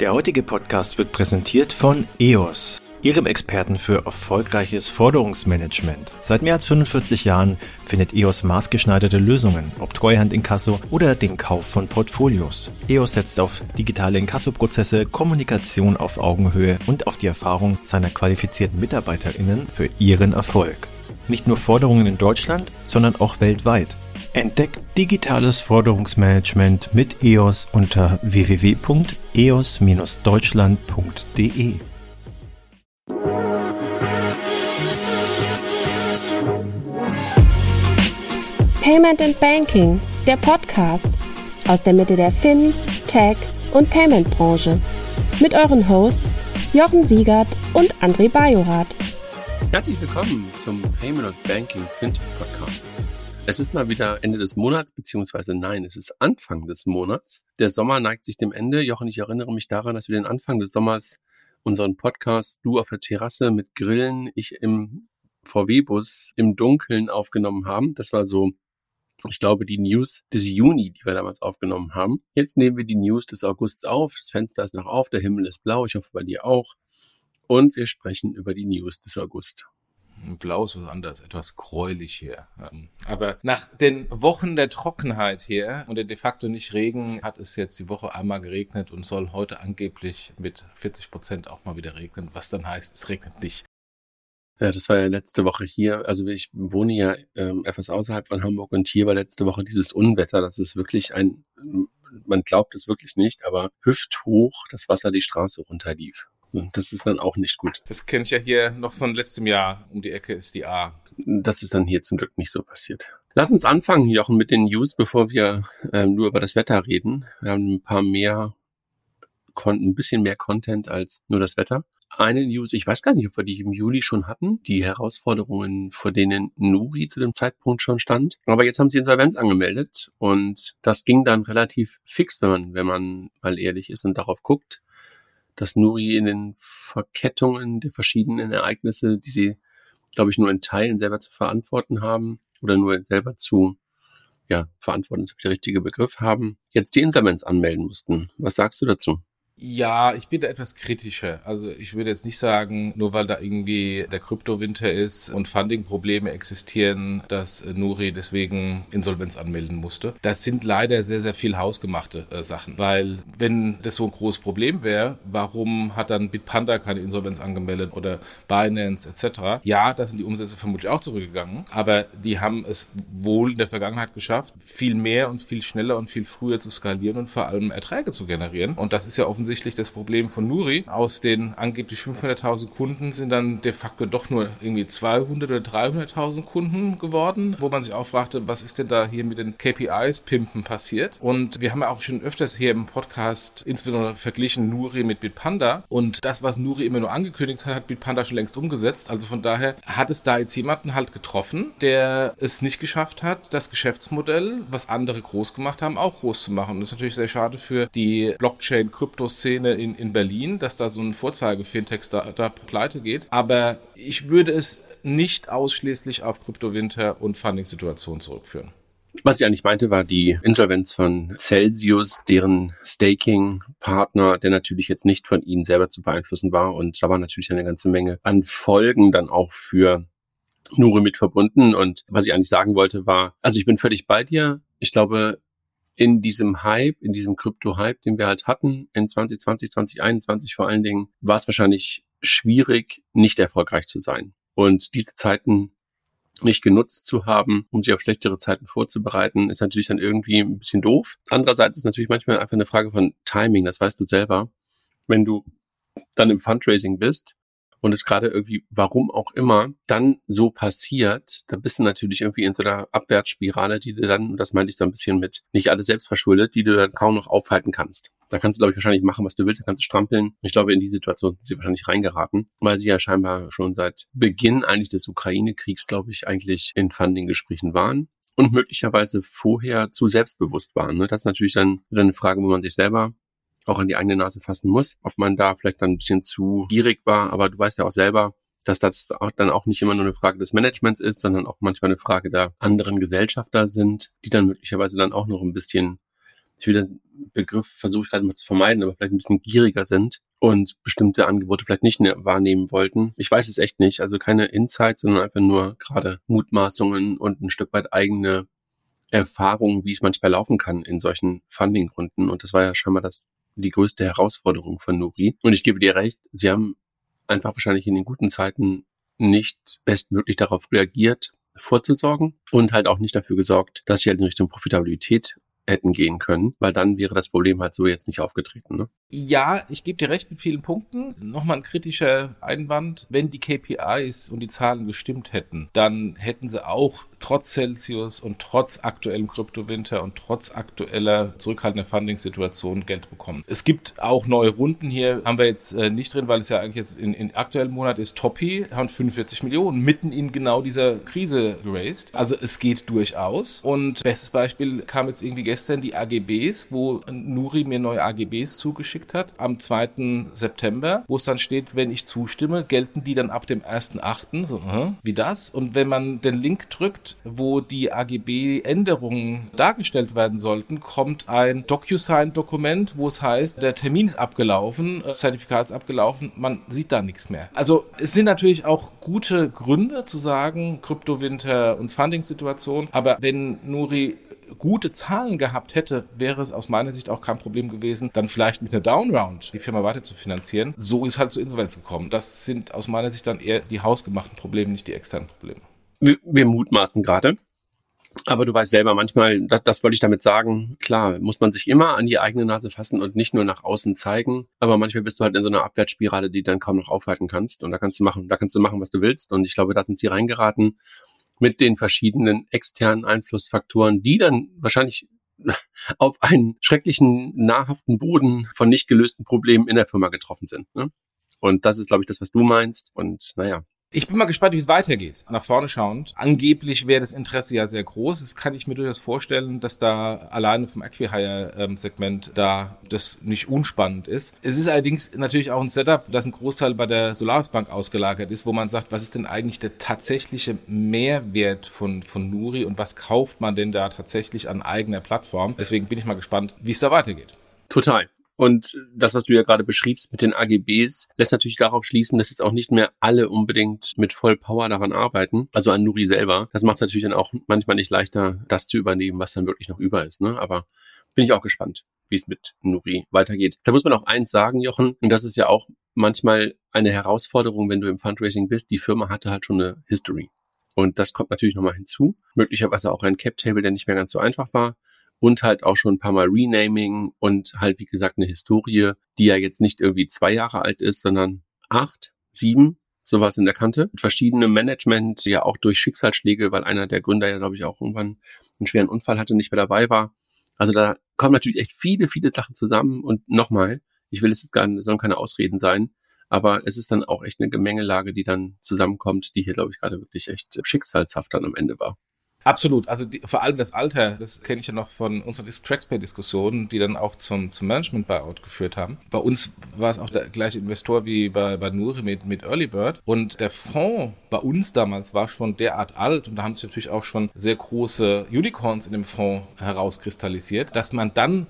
Der heutige Podcast wird präsentiert von EOS, Ihrem Experten für erfolgreiches Forderungsmanagement. Seit mehr als 45 Jahren findet EOS maßgeschneiderte Lösungen, ob Treuhand Inkasso oder den Kauf von Portfolios. EOS setzt auf digitale Inkassoprozesse, Kommunikation auf Augenhöhe und auf die Erfahrung seiner qualifizierten MitarbeiterInnen für ihren Erfolg. Nicht nur Forderungen in Deutschland, sondern auch weltweit. Entdeckt digitales Forderungsmanagement mit EOS unter www.eos-deutschland.de. Payment and Banking, der Podcast aus der Mitte der Fin, Tech und Payment Branche. Mit euren Hosts Jochen Siegert und André Bajorath. Herzlich willkommen zum Payment and Banking Fintech Podcast. Es ist mal wieder Ende des Monats, beziehungsweise nein, es ist Anfang des Monats. Der Sommer neigt sich dem Ende. Jochen, ich erinnere mich daran, dass wir den Anfang des Sommers unseren Podcast Du auf der Terrasse mit Grillen, ich im VW-Bus im Dunkeln aufgenommen haben. Das war so, ich glaube, die News des Juni, die wir damals aufgenommen haben. Jetzt nehmen wir die News des Augusts auf. Das Fenster ist noch auf, der Himmel ist blau. Ich hoffe bei dir auch. Und wir sprechen über die News des August. Blau ist was anderes, etwas gräulich hier. Ähm, aber nach den Wochen der Trockenheit hier und der de facto nicht Regen, hat es jetzt die Woche einmal geregnet und soll heute angeblich mit 40 Prozent auch mal wieder regnen, was dann heißt, es regnet nicht. Ja, das war ja letzte Woche hier. Also ich wohne ja ähm, etwas außerhalb von Hamburg und hier war letzte Woche dieses Unwetter. Das ist wirklich ein, man glaubt es wirklich nicht, aber hüfthoch das Wasser die Straße runterlief. Das ist dann auch nicht gut. Das kenne ich ja hier noch von letztem Jahr. Um die Ecke ist die A. Das ist dann hier zum Glück nicht so passiert. Lass uns anfangen, Jochen, mit den News, bevor wir ähm, nur über das Wetter reden. Wir haben ein paar mehr, ein bisschen mehr Content als nur das Wetter. Eine News, ich weiß gar nicht, ob wir die im Juli schon hatten, die Herausforderungen, vor denen Nuri zu dem Zeitpunkt schon stand. Aber jetzt haben sie Insolvenz angemeldet und das ging dann relativ fix, wenn man, wenn man mal ehrlich ist und darauf guckt dass Nuri in den Verkettungen der verschiedenen Ereignisse, die sie, glaube ich, nur in Teilen selber zu verantworten haben oder nur selber zu ja, verantworten, ist der richtige Begriff haben, jetzt die Insolvenz anmelden mussten. Was sagst du dazu? Ja, ich bin da etwas kritischer. Also ich würde jetzt nicht sagen, nur weil da irgendwie der Kryptowinter ist und Funding-Probleme existieren, dass Nuri deswegen Insolvenz anmelden musste. Das sind leider sehr, sehr viel hausgemachte äh, Sachen. Weil wenn das so ein großes Problem wäre, warum hat dann Bitpanda keine Insolvenz angemeldet oder Binance etc.? Ja, da sind die Umsätze vermutlich auch zurückgegangen, aber die haben es wohl in der Vergangenheit geschafft, viel mehr und viel schneller und viel früher zu skalieren und vor allem Erträge zu generieren. Und das ist ja offensichtlich offensichtlich das Problem von Nuri. Aus den angeblich 500.000 Kunden sind dann de facto doch nur irgendwie 200 oder 300.000 Kunden geworden, wo man sich auch fragte, was ist denn da hier mit den KPIs Pimpen passiert? Und wir haben ja auch schon öfters hier im Podcast insbesondere verglichen Nuri mit Bitpanda und das, was Nuri immer nur angekündigt hat, hat Bitpanda schon längst umgesetzt. Also von daher hat es da jetzt jemanden halt getroffen, der es nicht geschafft hat, das Geschäftsmodell, was andere groß gemacht haben, auch groß zu machen. Und das ist natürlich sehr schade für die Blockchain-Kryptos Szene in, in Berlin, dass da so ein Vorzeige-Fintech-Startup pleite geht. Aber ich würde es nicht ausschließlich auf Kryptowinter und Funding-Situationen zurückführen. Was ich eigentlich meinte, war die Insolvenz von Celsius, deren Staking-Partner, der natürlich jetzt nicht von ihnen selber zu beeinflussen war. Und da war natürlich eine ganze Menge an Folgen dann auch für Nure mit verbunden. Und was ich eigentlich sagen wollte, war, also ich bin völlig bei dir. Ich glaube, in diesem Hype, in diesem Krypto-Hype, den wir halt hatten, in 2020, 2021 vor allen Dingen, war es wahrscheinlich schwierig, nicht erfolgreich zu sein. Und diese Zeiten nicht genutzt zu haben, um sich auf schlechtere Zeiten vorzubereiten, ist natürlich dann irgendwie ein bisschen doof. Andererseits ist natürlich manchmal einfach eine Frage von Timing, das weißt du selber. Wenn du dann im Fundraising bist und es gerade irgendwie, warum auch immer, dann so passiert, dann bist du natürlich irgendwie in so einer Abwärtsspirale, die du dann, und das meinte ich so ein bisschen mit, nicht alles selbst verschuldet, die du dann kaum noch aufhalten kannst. Da kannst du, glaube ich, wahrscheinlich machen, was du willst, da kannst du strampeln. Ich glaube, in die Situation sind sie wahrscheinlich reingeraten, weil sie ja scheinbar schon seit Beginn eigentlich des Ukraine-Kriegs, glaube ich, eigentlich in Funding-Gesprächen waren und möglicherweise vorher zu selbstbewusst waren. Ne? Das ist natürlich dann eine Frage, wo man sich selber auch an die eigene Nase fassen muss, ob man da vielleicht dann ein bisschen zu gierig war. Aber du weißt ja auch selber, dass das dann auch nicht immer nur eine Frage des Managements ist, sondern auch manchmal eine Frage der anderen Gesellschafter sind, die dann möglicherweise dann auch noch ein bisschen ich will den Begriff versuche ich gerade mal zu vermeiden, aber vielleicht ein bisschen gieriger sind und bestimmte Angebote vielleicht nicht mehr wahrnehmen wollten. Ich weiß es echt nicht. Also keine Insights, sondern einfach nur gerade Mutmaßungen und ein Stück weit eigene Erfahrungen, wie es manchmal laufen kann in solchen Funding-Runden. Und das war ja scheinbar das, die größte Herausforderung von Nuri. Und ich gebe dir recht, sie haben einfach wahrscheinlich in den guten Zeiten nicht bestmöglich darauf reagiert, vorzusorgen und halt auch nicht dafür gesorgt, dass sie halt in Richtung Profitabilität hätten gehen können, weil dann wäre das Problem halt so jetzt nicht aufgetreten. Ne? Ja, ich gebe dir recht mit vielen Punkten. Nochmal ein kritischer Einwand. Wenn die KPIs und die Zahlen gestimmt hätten, dann hätten sie auch trotz Celsius und trotz aktuellem Kryptowinter und trotz aktueller zurückhaltender Funding-Situation Geld bekommen. Es gibt auch neue Runden hier, haben wir jetzt äh, nicht drin, weil es ja eigentlich jetzt in, in aktuellen Monat ist. Topi haben 45 Millionen mitten in genau dieser Krise geraced. Also es geht durchaus. Und bestes Beispiel kam jetzt irgendwie gestern die AGBs, wo Nuri mir neue AGBs zugeschickt geschickt hat am 2. September, wo es dann steht, wenn ich zustimme, gelten die dann ab dem 1.8. So, äh, wie das? Und wenn man den Link drückt, wo die AGB-Änderungen dargestellt werden sollten, kommt ein DocuSign-Dokument, wo es heißt, der Termin ist abgelaufen, das Zertifikat ist abgelaufen, man sieht da nichts mehr. Also es sind natürlich auch gute Gründe zu sagen, Kryptowinter und Funding-Situation, aber wenn Nuri gute Zahlen gehabt hätte, wäre es aus meiner Sicht auch kein Problem gewesen, dann vielleicht mit einer Downround die Firma weiter zu finanzieren. So ist halt zur Insolvenz gekommen. Das sind aus meiner Sicht dann eher die hausgemachten Probleme, nicht die externen Probleme. Wir, wir mutmaßen gerade. Aber du weißt selber, manchmal, das, das wollte ich damit sagen, klar, muss man sich immer an die eigene Nase fassen und nicht nur nach außen zeigen. Aber manchmal bist du halt in so einer Abwärtsspirale, die dann kaum noch aufhalten kannst. Und da kannst du machen, da kannst du machen, was du willst. Und ich glaube, da sind sie reingeraten mit den verschiedenen externen Einflussfaktoren, die dann wahrscheinlich auf einen schrecklichen, nahrhaften Boden von nicht gelösten Problemen in der Firma getroffen sind. Ne? Und das ist, glaube ich, das, was du meinst. Und naja, ich bin mal gespannt, wie es weitergeht. Nach vorne schauend. Angeblich wäre das Interesse ja sehr groß. Das kann ich mir durchaus vorstellen, dass da alleine vom Acquihire-Segment da das nicht unspannend ist. Es ist allerdings natürlich auch ein Setup, das ein Großteil bei der Solaris Bank ausgelagert ist, wo man sagt, was ist denn eigentlich der tatsächliche Mehrwert von, von Nuri und was kauft man denn da tatsächlich an eigener Plattform? Deswegen bin ich mal gespannt, wie es da weitergeht. Total. Und das, was du ja gerade beschriebst mit den AGBs, lässt natürlich darauf schließen, dass jetzt auch nicht mehr alle unbedingt mit voll Power daran arbeiten, also an Nuri selber. Das macht es natürlich dann auch manchmal nicht leichter, das zu übernehmen, was dann wirklich noch über ist. Ne? Aber bin ich auch gespannt, wie es mit Nuri weitergeht. Da muss man auch eins sagen, Jochen, und das ist ja auch manchmal eine Herausforderung, wenn du im Fundraising bist. Die Firma hatte halt schon eine History. Und das kommt natürlich nochmal hinzu. Möglicherweise auch ein Cap-Table, der nicht mehr ganz so einfach war und halt auch schon ein paar Mal Renaming und halt, wie gesagt, eine Historie, die ja jetzt nicht irgendwie zwei Jahre alt ist, sondern acht, sieben, sowas in der Kante. Mit verschiedenem Management, ja auch durch Schicksalsschläge, weil einer der Gründer ja, glaube ich, auch irgendwann einen schweren Unfall hatte, nicht mehr dabei war. Also da kommen natürlich echt viele, viele Sachen zusammen und nochmal, ich will es jetzt gar nicht, sollen keine Ausreden sein, aber es ist dann auch echt eine Gemengelage, die dann zusammenkommt, die hier, glaube ich, gerade wirklich echt schicksalshaft dann am Ende war. Absolut. Also die, vor allem das Alter, das kenne ich ja noch von unseren Traxpay-Diskussionen, die dann auch zum, zum Management-Buyout geführt haben. Bei uns war es auch der gleiche Investor wie bei, bei Nuri mit, mit Early Bird. Und der Fonds bei uns damals war schon derart alt und da haben sich natürlich auch schon sehr große Unicorns in dem Fonds herauskristallisiert, dass man dann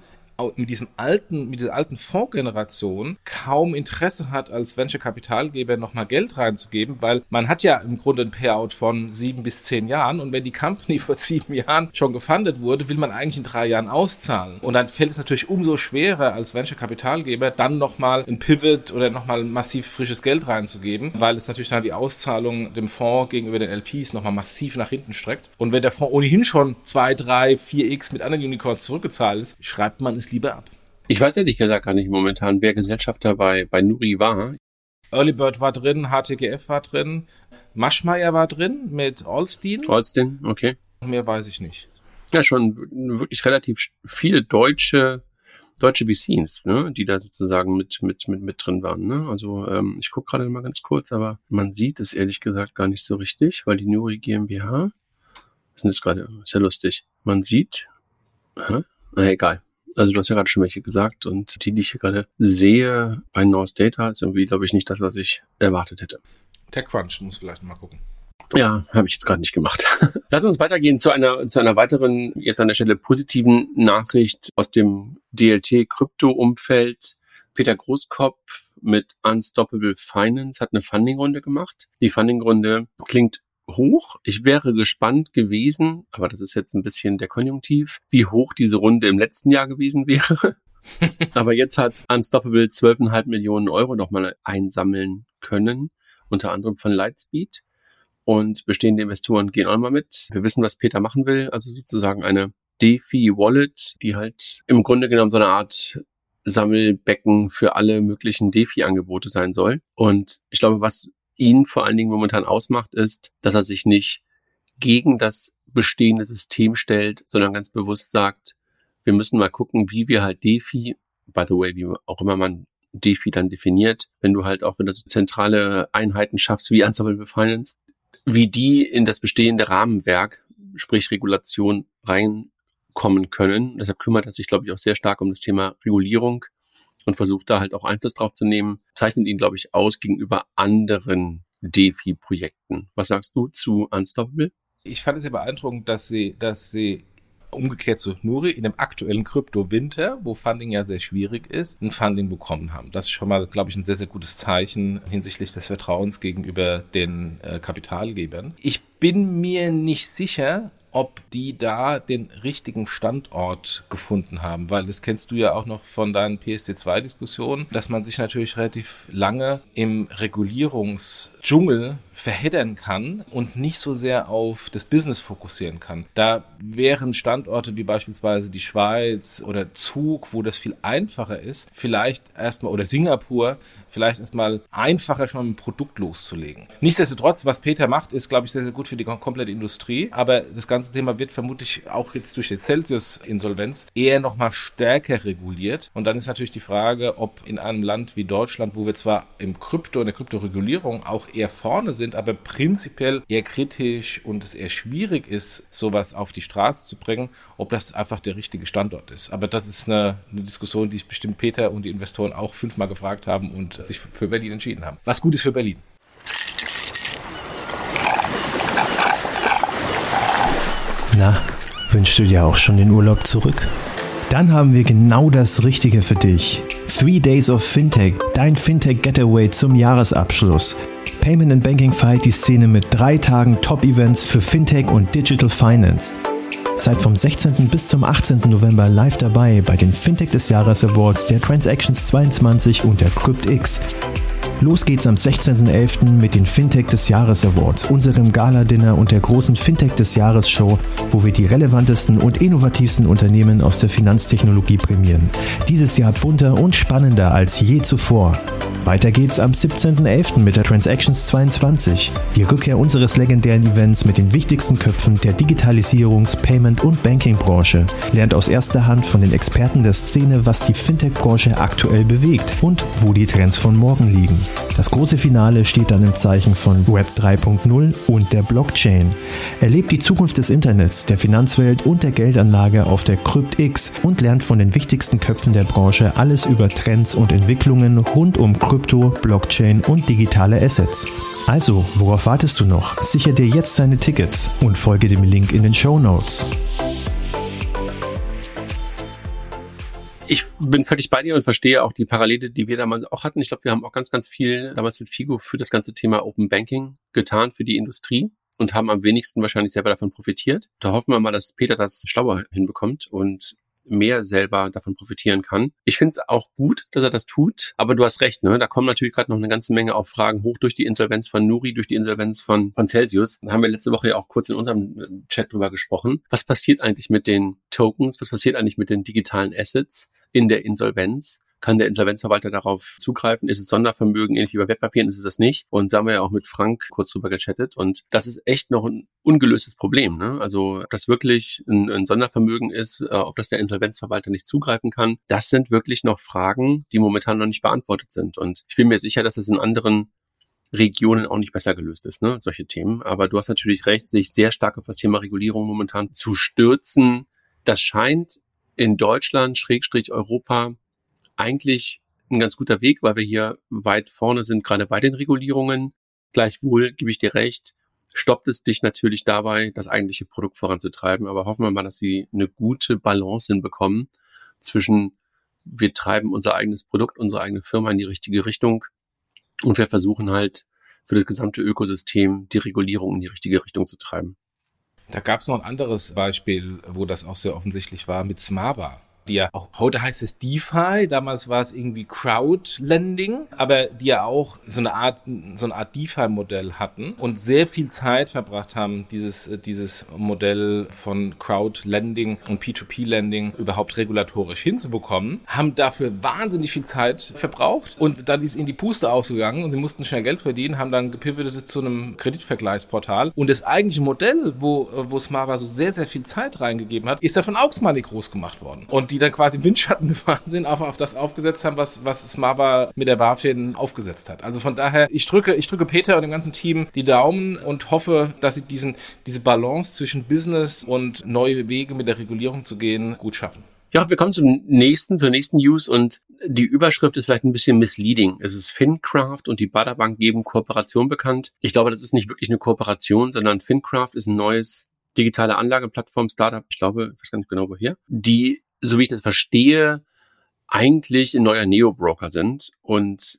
mit diesem alten, mit dieser alten Fondsgeneration kaum Interesse hat, als Venture-Kapitalgeber nochmal Geld reinzugeben, weil man hat ja im Grunde ein Payout von sieben bis zehn Jahren und wenn die Company vor sieben Jahren schon gefundet wurde, will man eigentlich in drei Jahren auszahlen. Und dann fällt es natürlich umso schwerer als Venture-Kapitalgeber, dann nochmal ein Pivot oder nochmal massiv frisches Geld reinzugeben, weil es natürlich dann die Auszahlung dem Fonds gegenüber den LPs nochmal massiv nach hinten streckt. Und wenn der Fonds ohnehin schon zwei, drei, vier X mit anderen Unicorns zurückgezahlt ist, schreibt man es es lieber ab. Ich weiß ehrlich gesagt gar nicht momentan, wer Gesellschafter bei, bei Nuri war. Early Bird war drin, HTGF war drin, Maschmeyer war drin mit Alstein. Alstein, okay. Mehr weiß ich nicht. Ja, schon wirklich relativ viele deutsche deutsche VCs, ne, die da sozusagen mit mit mit mit drin waren. Ne? Also ähm, ich gucke gerade mal ganz kurz, aber man sieht es ehrlich gesagt gar nicht so richtig, weil die Nuri GmbH, das ist jetzt gerade, ist ja lustig. Man sieht, aha, na egal. Also du hast ja gerade schon welche gesagt und die, die ich hier gerade sehe bei North Data, ist irgendwie, glaube ich, nicht das, was ich erwartet hätte. TechCrunch muss vielleicht mal gucken. Ja, habe ich jetzt gerade nicht gemacht. Lass uns weitergehen zu einer, zu einer weiteren, jetzt an der Stelle positiven Nachricht aus dem DLT-Krypto-Umfeld. Peter Großkopf mit Unstoppable Finance hat eine Funding-Runde gemacht. Die Funding-Runde klingt hoch. Ich wäre gespannt gewesen, aber das ist jetzt ein bisschen der Konjunktiv, wie hoch diese Runde im letzten Jahr gewesen wäre. aber jetzt hat Unstoppable 12,5 Millionen Euro nochmal einsammeln können, unter anderem von Lightspeed. Und bestehende Investoren gehen auch mal mit. Wir wissen, was Peter machen will, also sozusagen eine DeFi-Wallet, die halt im Grunde genommen so eine Art Sammelbecken für alle möglichen DeFi-Angebote sein soll. Und ich glaube, was ihn vor allen Dingen momentan ausmacht, ist, dass er sich nicht gegen das bestehende System stellt, sondern ganz bewusst sagt, wir müssen mal gucken, wie wir halt DeFi, by the way, wie auch immer man DeFi dann definiert, wenn du halt auch wieder so zentrale Einheiten schaffst wie Unstoppable Finance, wie die in das bestehende Rahmenwerk, sprich Regulation, reinkommen können. Deshalb kümmert er sich, glaube ich, auch sehr stark um das Thema Regulierung und versucht da halt auch Einfluss drauf zu nehmen, zeichnet ihn, glaube ich, aus gegenüber anderen DeFi-Projekten. Was sagst du zu Unstoppable? Ich fand es ja beeindruckend, dass sie, dass sie umgekehrt zu Nuri in dem aktuellen Krypto-Winter, wo Funding ja sehr schwierig ist, ein Funding bekommen haben. Das ist schon mal, glaube ich, ein sehr, sehr gutes Zeichen hinsichtlich des Vertrauens gegenüber den äh, Kapitalgebern. Ich bin mir nicht sicher, ob die da den richtigen Standort gefunden haben, weil das kennst du ja auch noch von deinen PSD2-Diskussionen, dass man sich natürlich relativ lange im Regulierungsdschungel verheddern kann und nicht so sehr auf das Business fokussieren kann. Da wären Standorte wie beispielsweise die Schweiz oder Zug, wo das viel einfacher ist, vielleicht erstmal oder Singapur, vielleicht erstmal einfacher schon ein Produkt loszulegen. Nichtsdestotrotz, was Peter macht, ist, glaube ich, sehr, sehr gut für die komplette Industrie, aber das ganze Thema wird vermutlich auch jetzt durch die Celsius-Insolvenz eher nochmal stärker reguliert und dann ist natürlich die Frage, ob in einem Land wie Deutschland, wo wir zwar im Krypto, in der Kryptoregulierung auch eher vorne sind, aber prinzipiell eher kritisch und es eher schwierig ist, sowas auf die Straße zu bringen, ob das einfach der richtige Standort ist. Aber das ist eine, eine Diskussion, die bestimmt Peter und die Investoren auch fünfmal gefragt haben und sich für Berlin entschieden haben. Was gut ist für Berlin. Na, wünschst du dir auch schon den Urlaub zurück? Dann haben wir genau das Richtige für dich. Three Days of Fintech, dein Fintech Getaway zum Jahresabschluss. Payment and Banking feiert die Szene mit drei Tagen Top-Events für Fintech und Digital Finance. Seid vom 16. bis zum 18. November live dabei bei den Fintech des Jahres Awards der Transactions 22 und der CryptX. Los geht's am 16.11. mit den Fintech des Jahres Awards, unserem Gala-Dinner und der großen Fintech des Jahres Show, wo wir die relevantesten und innovativsten Unternehmen aus der Finanztechnologie prämieren. Dieses Jahr bunter und spannender als je zuvor. Weiter geht's am 17.11. mit der Transactions 22, die Rückkehr unseres legendären Events mit den wichtigsten Köpfen der Digitalisierungs-, Payment- und Banking-Branche. Lernt aus erster Hand von den Experten der Szene, was die Fintech-Branche aktuell bewegt und wo die Trends von morgen liegen. Das große Finale steht dann im Zeichen von Web 3.0 und der Blockchain. Erlebt die Zukunft des Internets, der Finanzwelt und der Geldanlage auf der CryptX und lernt von den wichtigsten Köpfen der Branche alles über Trends und Entwicklungen rund um Krypto Blockchain und digitale Assets. Also, worauf wartest du noch? Sicher dir jetzt deine Tickets und folge dem Link in den Show Notes. Ich bin völlig bei dir und verstehe auch die Parallele, die wir damals auch hatten. Ich glaube, wir haben auch ganz, ganz viel damals mit Figo für das ganze Thema Open Banking getan für die Industrie und haben am wenigsten wahrscheinlich selber davon profitiert. Da hoffen wir mal, dass Peter das schlauer hinbekommt und mehr selber davon profitieren kann. Ich finde es auch gut, dass er das tut, aber du hast recht, ne? Da kommen natürlich gerade noch eine ganze Menge auf Fragen hoch durch die Insolvenz von Nuri, durch die Insolvenz von, von Celsius. Da haben wir letzte Woche ja auch kurz in unserem Chat drüber gesprochen. Was passiert eigentlich mit den Tokens? Was passiert eigentlich mit den digitalen Assets in der Insolvenz? kann der Insolvenzverwalter darauf zugreifen? Ist es Sondervermögen, ähnlich wie bei Wertpapieren, ist es das nicht? Und da haben wir ja auch mit Frank kurz drüber gechattet. Und das ist echt noch ein ungelöstes Problem. Ne? Also, ob das wirklich ein, ein Sondervermögen ist, äh, auf das der Insolvenzverwalter nicht zugreifen kann, das sind wirklich noch Fragen, die momentan noch nicht beantwortet sind. Und ich bin mir sicher, dass es in anderen Regionen auch nicht besser gelöst ist, ne, solche Themen. Aber du hast natürlich recht, sich sehr stark auf das Thema Regulierung momentan zu stürzen. Das scheint in Deutschland, Schrägstrich Europa, eigentlich ein ganz guter Weg, weil wir hier weit vorne sind, gerade bei den Regulierungen. Gleichwohl gebe ich dir recht, stoppt es dich natürlich dabei, das eigentliche Produkt voranzutreiben. Aber hoffen wir mal, dass sie eine gute Balance hinbekommen zwischen wir treiben unser eigenes Produkt, unsere eigene Firma in die richtige Richtung und wir versuchen halt für das gesamte Ökosystem die Regulierung in die richtige Richtung zu treiben. Da gab es noch ein anderes Beispiel, wo das auch sehr offensichtlich war, mit Smava die ja auch heute heißt es DeFi, damals war es irgendwie Crowdlending, aber die ja auch so eine Art so eine Art DeFi-Modell hatten und sehr viel Zeit verbracht haben, dieses dieses Modell von Crowdlending und P2P-Lending überhaupt regulatorisch hinzubekommen, haben dafür wahnsinnig viel Zeit verbraucht und dann ist ihnen die Puste ausgegangen und sie mussten schnell Geld verdienen, haben dann gepivotet zu einem Kreditvergleichsportal. Und das eigentliche Modell, wo wo Smava so sehr sehr viel Zeit reingegeben hat, ist davon auch mal nicht groß gemacht worden. Und die die dann quasi im Windschatten gefahren sind, auf, auf das aufgesetzt haben, was, was Smava mit der BaFin aufgesetzt hat. Also von daher, ich drücke, ich drücke Peter und dem ganzen Team die Daumen und hoffe, dass sie diesen, diese Balance zwischen Business und neue Wege mit der Regulierung zu gehen gut schaffen. Ja, wir kommen zum nächsten, zur nächsten News und die Überschrift ist vielleicht ein bisschen misleading. Es ist FinCraft und die Baderbank geben Kooperation bekannt. Ich glaube, das ist nicht wirklich eine Kooperation, sondern FinCraft ist ein neues digitale Anlageplattform Startup, ich glaube, ich weiß gar nicht genau woher, die so wie ich das verstehe, eigentlich ein neuer Neo-Broker sind und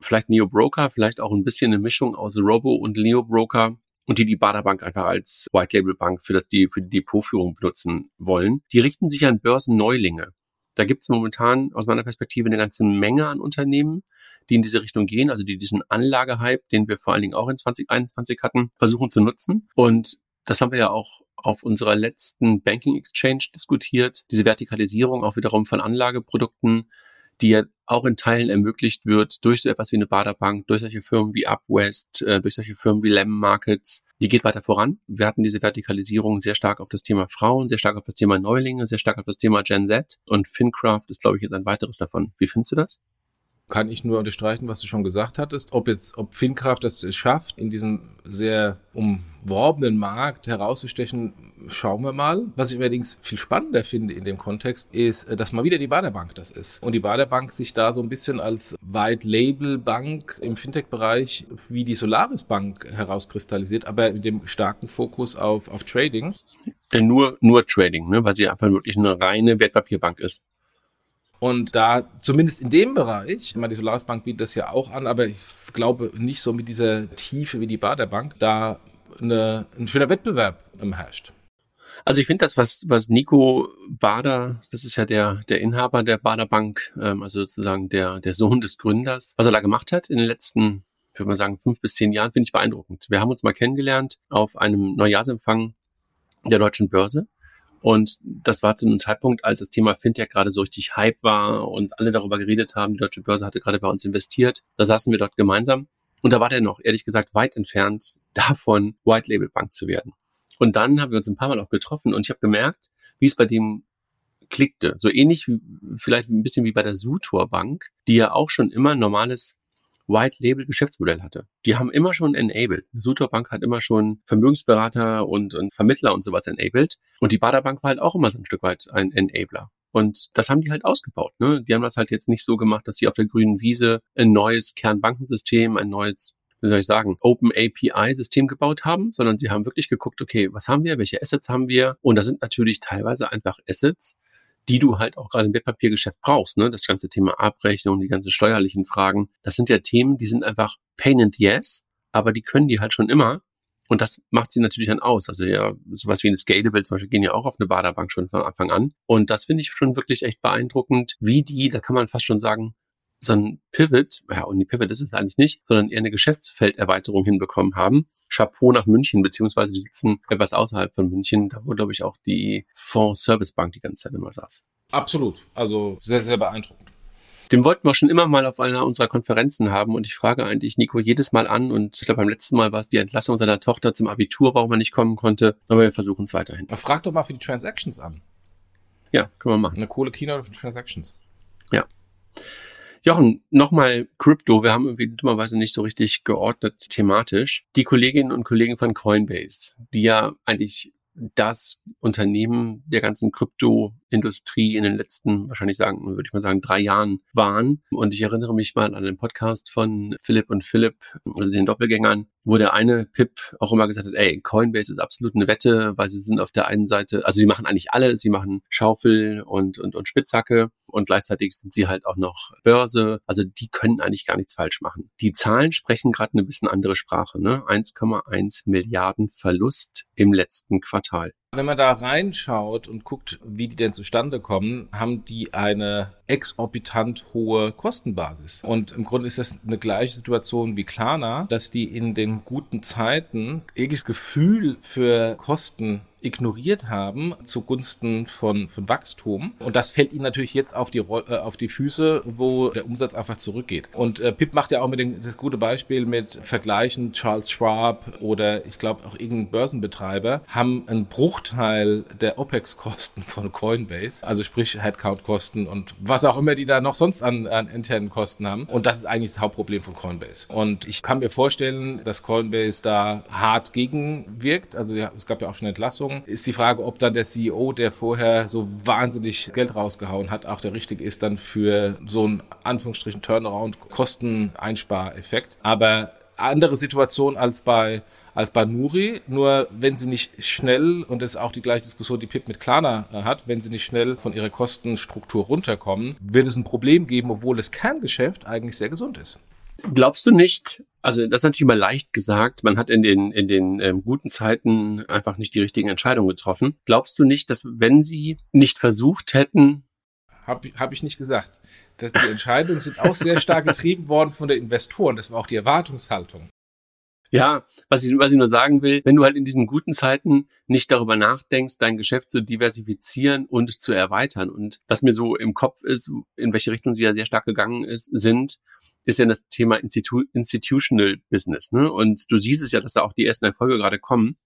vielleicht Neo-Broker, vielleicht auch ein bisschen eine Mischung aus Robo und Neo-Broker und die die Baderbank einfach als White-Label-Bank für, das, die, für die Depotführung benutzen wollen. Die richten sich an Börsenneulinge. Da gibt es momentan aus meiner Perspektive eine ganze Menge an Unternehmen, die in diese Richtung gehen, also die diesen Anlagehype, den wir vor allen Dingen auch in 2021 hatten, versuchen zu nutzen. Und das haben wir ja auch auf unserer letzten Banking Exchange diskutiert. Diese Vertikalisierung auch wiederum von Anlageprodukten, die ja auch in Teilen ermöglicht wird durch so etwas wie eine Baderbank, durch solche Firmen wie Upwest, äh, durch solche Firmen wie Lemon Markets. Die geht weiter voran. Wir hatten diese Vertikalisierung sehr stark auf das Thema Frauen, sehr stark auf das Thema Neulinge, sehr stark auf das Thema Gen Z. Und FinCraft ist, glaube ich, jetzt ein weiteres davon. Wie findest du das? Kann ich nur unterstreichen, was du schon gesagt hattest. Ob jetzt, ob Finkraft es schafft, in diesem sehr umworbenen Markt herauszustechen, schauen wir mal. Was ich allerdings viel spannender finde in dem Kontext, ist, dass mal wieder die Baderbank das ist. Und die Baderbank sich da so ein bisschen als White Label Bank im Fintech-Bereich wie die Solaris Bank herauskristallisiert, aber mit dem starken Fokus auf, auf Trading. Nur, nur Trading, ne? weil sie einfach wirklich eine reine Wertpapierbank ist. Und da, zumindest in dem Bereich, die Solaris Bank bietet das ja auch an, aber ich glaube nicht so mit dieser Tiefe wie die Baderbank, da eine, ein schöner Wettbewerb herrscht. Also ich finde das, was, was Nico Bader, das ist ja der, der Inhaber der Baderbank, ähm, also sozusagen der, der Sohn des Gründers, was er da gemacht hat in den letzten, würde mal sagen, fünf bis zehn Jahren, finde ich beeindruckend. Wir haben uns mal kennengelernt auf einem Neujahrsempfang der Deutschen Börse. Und das war zu einem Zeitpunkt, als das Thema Fintech gerade so richtig Hype war und alle darüber geredet haben. Die Deutsche Börse hatte gerade bei uns investiert. Da saßen wir dort gemeinsam. Und da war der noch, ehrlich gesagt, weit entfernt davon, White Label Bank zu werden. Und dann haben wir uns ein paar Mal auch getroffen und ich habe gemerkt, wie es bei dem klickte. So ähnlich vielleicht ein bisschen wie bei der Sutor Bank, die ja auch schon immer normales White Label Geschäftsmodell hatte. Die haben immer schon enabled. Sutor Bank hat immer schon Vermögensberater und, und Vermittler und sowas enabled. Und die Bader Bank war halt auch immer so ein Stück weit ein Enabler. Und das haben die halt ausgebaut. Ne? Die haben das halt jetzt nicht so gemacht, dass sie auf der grünen Wiese ein neues Kernbankensystem, ein neues wie soll ich sagen, Open API-System gebaut haben, sondern sie haben wirklich geguckt, okay, was haben wir, welche Assets haben wir? Und da sind natürlich teilweise einfach Assets, die du halt auch gerade im Wertpapiergeschäft brauchst. Ne? Das ganze Thema Abrechnung, die ganzen steuerlichen Fragen, das sind ja Themen, die sind einfach pain and yes, aber die können die halt schon immer. Und das macht sie natürlich dann aus. Also ja, sowas wie eine Scalable zum Beispiel gehen ja auch auf eine Baderbank schon von Anfang an. Und das finde ich schon wirklich echt beeindruckend, wie die, da kann man fast schon sagen, so ein Pivot, ja, und die Pivot ist es eigentlich nicht, sondern eher eine Geschäftsfelderweiterung hinbekommen haben. Chapeau nach München, beziehungsweise die sitzen etwas außerhalb von München, da wo, glaube ich, auch die Fonds Service Bank die ganze Zeit immer saß. Absolut. Also sehr, sehr beeindruckend. Den wollten wir schon immer mal auf einer unserer Konferenzen haben und ich frage eigentlich Nico jedes Mal an und ich glaube beim letzten Mal war es die Entlassung seiner Tochter zum Abitur, warum er nicht kommen konnte, aber wir versuchen es weiterhin. Frag doch mal für die Transactions an. Ja, können wir machen. Eine coole Keynote für Transactions. Ja. Jochen, nochmal Crypto. Wir haben irgendwie dummerweise nicht so richtig geordnet thematisch. Die Kolleginnen und Kollegen von Coinbase, die ja eigentlich das Unternehmen der ganzen Kryptoindustrie in den letzten, wahrscheinlich sagen, würde ich mal sagen, drei Jahren waren. Und ich erinnere mich mal an den Podcast von Philipp und Philipp, also den Doppelgängern, wo der eine Pip auch immer gesagt hat, ey, Coinbase ist absolut eine Wette, weil sie sind auf der einen Seite, also sie machen eigentlich alle, sie machen Schaufel und, und, und Spitzhacke und gleichzeitig sind sie halt auch noch Börse. Also die können eigentlich gar nichts falsch machen. Die Zahlen sprechen gerade eine bisschen andere Sprache, ne? 1,1 Milliarden Verlust im letzten Quartal. Wenn man da reinschaut und guckt, wie die denn zustande kommen, haben die eine exorbitant hohe Kostenbasis. Und im Grunde ist das eine gleiche Situation wie Klarna, dass die in den guten Zeiten jegliches Gefühl für Kosten ignoriert haben zugunsten von, von Wachstum. Und das fällt ihnen natürlich jetzt auf die, äh, auf die Füße, wo der Umsatz einfach zurückgeht. Und äh, Pip macht ja auch mit dem, das gute Beispiel mit Vergleichen Charles Schwab oder ich glaube auch irgendein Börsenbetreiber haben einen Bruchteil der OPEX-Kosten von Coinbase, also sprich Headcount-Kosten und was auch immer die da noch sonst an, an internen Kosten haben. Und das ist eigentlich das Hauptproblem von Coinbase. Und ich kann mir vorstellen, dass Coinbase da hart gegenwirkt. Also ja, es gab ja auch schon Entlassungen Bewertung. Ist die Frage, ob dann der CEO, der vorher so wahnsinnig Geld rausgehauen hat, auch der richtige ist dann für so einen Anführungsstrichen Turnaround Kosteneinspareffekt. Aber andere Situation als bei als bei Nuri. Nur wenn sie nicht schnell, und das ist auch die gleiche Diskussion, die Pip mit Klarna äh, hat, wenn sie nicht schnell von ihrer Kostenstruktur runterkommen, wird es ein Problem geben, obwohl das Kerngeschäft eigentlich sehr gesund ist. Glaubst du nicht, also das ist natürlich immer leicht gesagt, man hat in den, in den ähm, guten Zeiten einfach nicht die richtigen Entscheidungen getroffen. Glaubst du nicht, dass wenn sie nicht versucht hätten... Habe hab ich nicht gesagt. Dass die Entscheidungen sind auch sehr stark getrieben worden von den Investoren. Das war auch die Erwartungshaltung. Ja, was ich, was ich nur sagen will, wenn du halt in diesen guten Zeiten nicht darüber nachdenkst, dein Geschäft zu diversifizieren und zu erweitern. Und was mir so im Kopf ist, in welche Richtung sie ja sehr stark gegangen ist, sind, ist ja das Thema Institu Institutional Business. Ne? Und du siehst es ja, dass da auch die ersten Erfolge gerade kommen.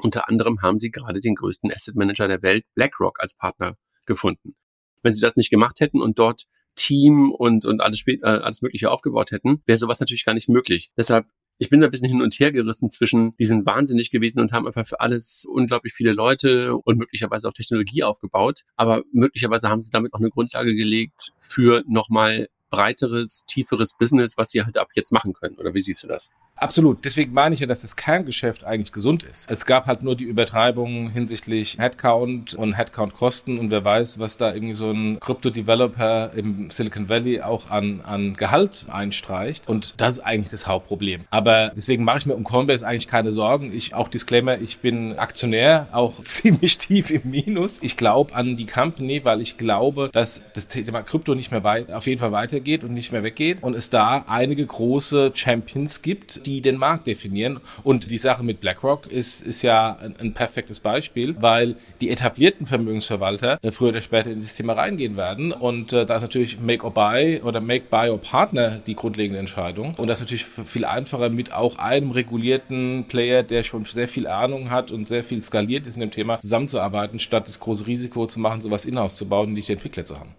Unter anderem haben sie gerade den größten Asset Manager der Welt, BlackRock, als Partner gefunden. Wenn sie das nicht gemacht hätten und dort Team und, und alles, äh, alles Mögliche aufgebaut hätten, wäre sowas natürlich gar nicht möglich. Deshalb ich bin da ein bisschen hin und her gerissen zwischen, die sind wahnsinnig gewesen und haben einfach für alles unglaublich viele Leute und möglicherweise auch Technologie aufgebaut. Aber möglicherweise haben sie damit auch eine Grundlage gelegt für nochmal breiteres, tieferes Business, was sie halt ab jetzt machen können. Oder wie siehst du das? Absolut. Deswegen meine ich ja, dass das Kerngeschäft eigentlich gesund ist. Es gab halt nur die Übertreibung hinsichtlich Headcount und Headcount-Kosten und wer weiß, was da irgendwie so ein Krypto-Developer im Silicon Valley auch an, an Gehalt einstreicht. Und das ist eigentlich das Hauptproblem. Aber deswegen mache ich mir um Coinbase eigentlich keine Sorgen. Ich, auch Disclaimer, ich bin Aktionär, auch ziemlich tief im Minus. Ich glaube an die Company, weil ich glaube, dass das Thema Krypto nicht mehr weit, auf jeden Fall weitergeht und nicht mehr weggeht und es da einige große Champions gibt, die den Markt definieren. Und die Sache mit BlackRock ist, ist ja ein, ein perfektes Beispiel, weil die etablierten Vermögensverwalter äh, früher oder später in dieses Thema reingehen werden. Und äh, da ist natürlich Make or Buy oder Make Buy or Partner die grundlegende Entscheidung. Und das ist natürlich viel einfacher mit auch einem regulierten Player, der schon sehr viel Ahnung hat und sehr viel skaliert ist in dem Thema, zusammenzuarbeiten, statt das große Risiko zu machen, sowas in-house zu bauen und nicht Entwickler zu haben.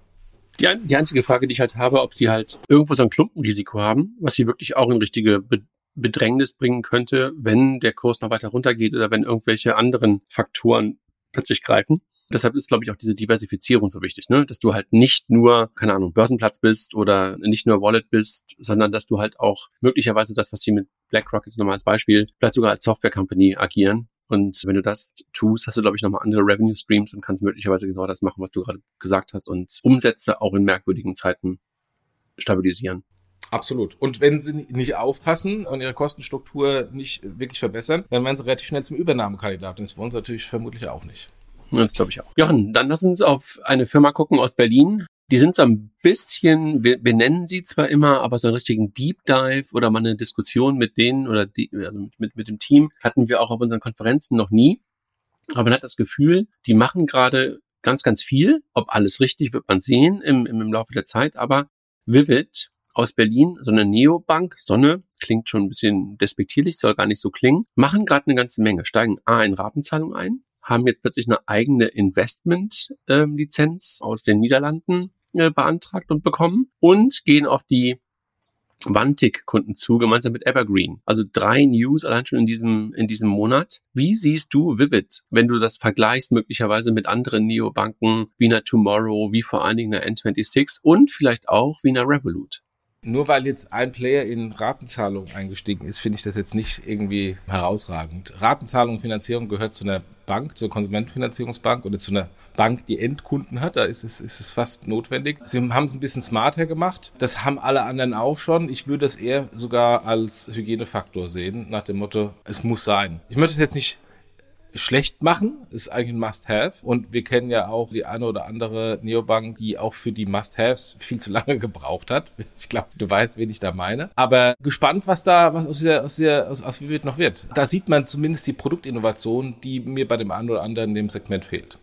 Die, die einzige Frage, die ich halt habe, ob sie halt irgendwo so ein Klumpenrisiko haben, was sie wirklich auch in richtige Bedrängnis bringen könnte, wenn der Kurs noch weiter runtergeht oder wenn irgendwelche anderen Faktoren plötzlich greifen. Deshalb ist, glaube ich, auch diese Diversifizierung so wichtig, ne? dass du halt nicht nur, keine Ahnung, Börsenplatz bist oder nicht nur Wallet bist, sondern dass du halt auch möglicherweise das, was sie mit BlackRock jetzt nochmal als Beispiel, vielleicht sogar als Software Company agieren. Und wenn du das tust, hast du, glaube ich, nochmal andere Revenue Streams und kannst möglicherweise genau das machen, was du gerade gesagt hast und Umsätze auch in merkwürdigen Zeiten stabilisieren. Absolut. Und wenn sie nicht aufpassen und ihre Kostenstruktur nicht wirklich verbessern, dann werden sie relativ schnell zum Übernahmekandidaten. Das wollen sie natürlich vermutlich auch nicht. Das glaube ich auch. Jochen, dann lass uns auf eine Firma gucken aus Berlin. Die sind so ein bisschen, wir, wir nennen sie zwar immer, aber so einen richtigen Deep Dive oder mal eine Diskussion mit denen oder die, also mit, mit, mit dem Team hatten wir auch auf unseren Konferenzen noch nie. Aber man hat das Gefühl, die machen gerade ganz, ganz viel. Ob alles richtig, wird man sehen im, im, im Laufe der Zeit. Aber Vivid aus Berlin, so eine Neobank, Sonne, klingt schon ein bisschen despektierlich, soll gar nicht so klingen, machen gerade eine ganze Menge, steigen A in Ratenzahlung ein, haben jetzt plötzlich eine eigene Investment-Lizenz aus den Niederlanden äh, beantragt und bekommen und gehen auf die Wantik-Kunden zu, gemeinsam mit Evergreen. Also drei News allein schon in diesem, in diesem Monat. Wie siehst du Vivid, wenn du das vergleichst möglicherweise mit anderen Neobanken wie einer Tomorrow, wie vor allen Dingen einer N26 und vielleicht auch wie einer Revolut? Nur weil jetzt ein Player in Ratenzahlung eingestiegen ist, finde ich das jetzt nicht irgendwie herausragend. Ratenzahlung, Finanzierung gehört zu einer Bank, zur Konsumentenfinanzierungsbank oder zu einer Bank, die Endkunden hat. Da ist es, ist es fast notwendig. Sie haben es ein bisschen smarter gemacht. Das haben alle anderen auch schon. Ich würde das eher sogar als Hygienefaktor sehen, nach dem Motto, es muss sein. Ich möchte es jetzt nicht schlecht machen, ist eigentlich ein Must-Have. Und wir kennen ja auch die eine oder andere Neobank, die auch für die Must-Haves viel zu lange gebraucht hat. Ich glaube, du weißt, wen ich da meine. Aber gespannt, was da, was aus der, aus der, aus, aus Vivid noch wird. Da sieht man zumindest die Produktinnovation, die mir bei dem einen oder anderen in dem Segment fehlt.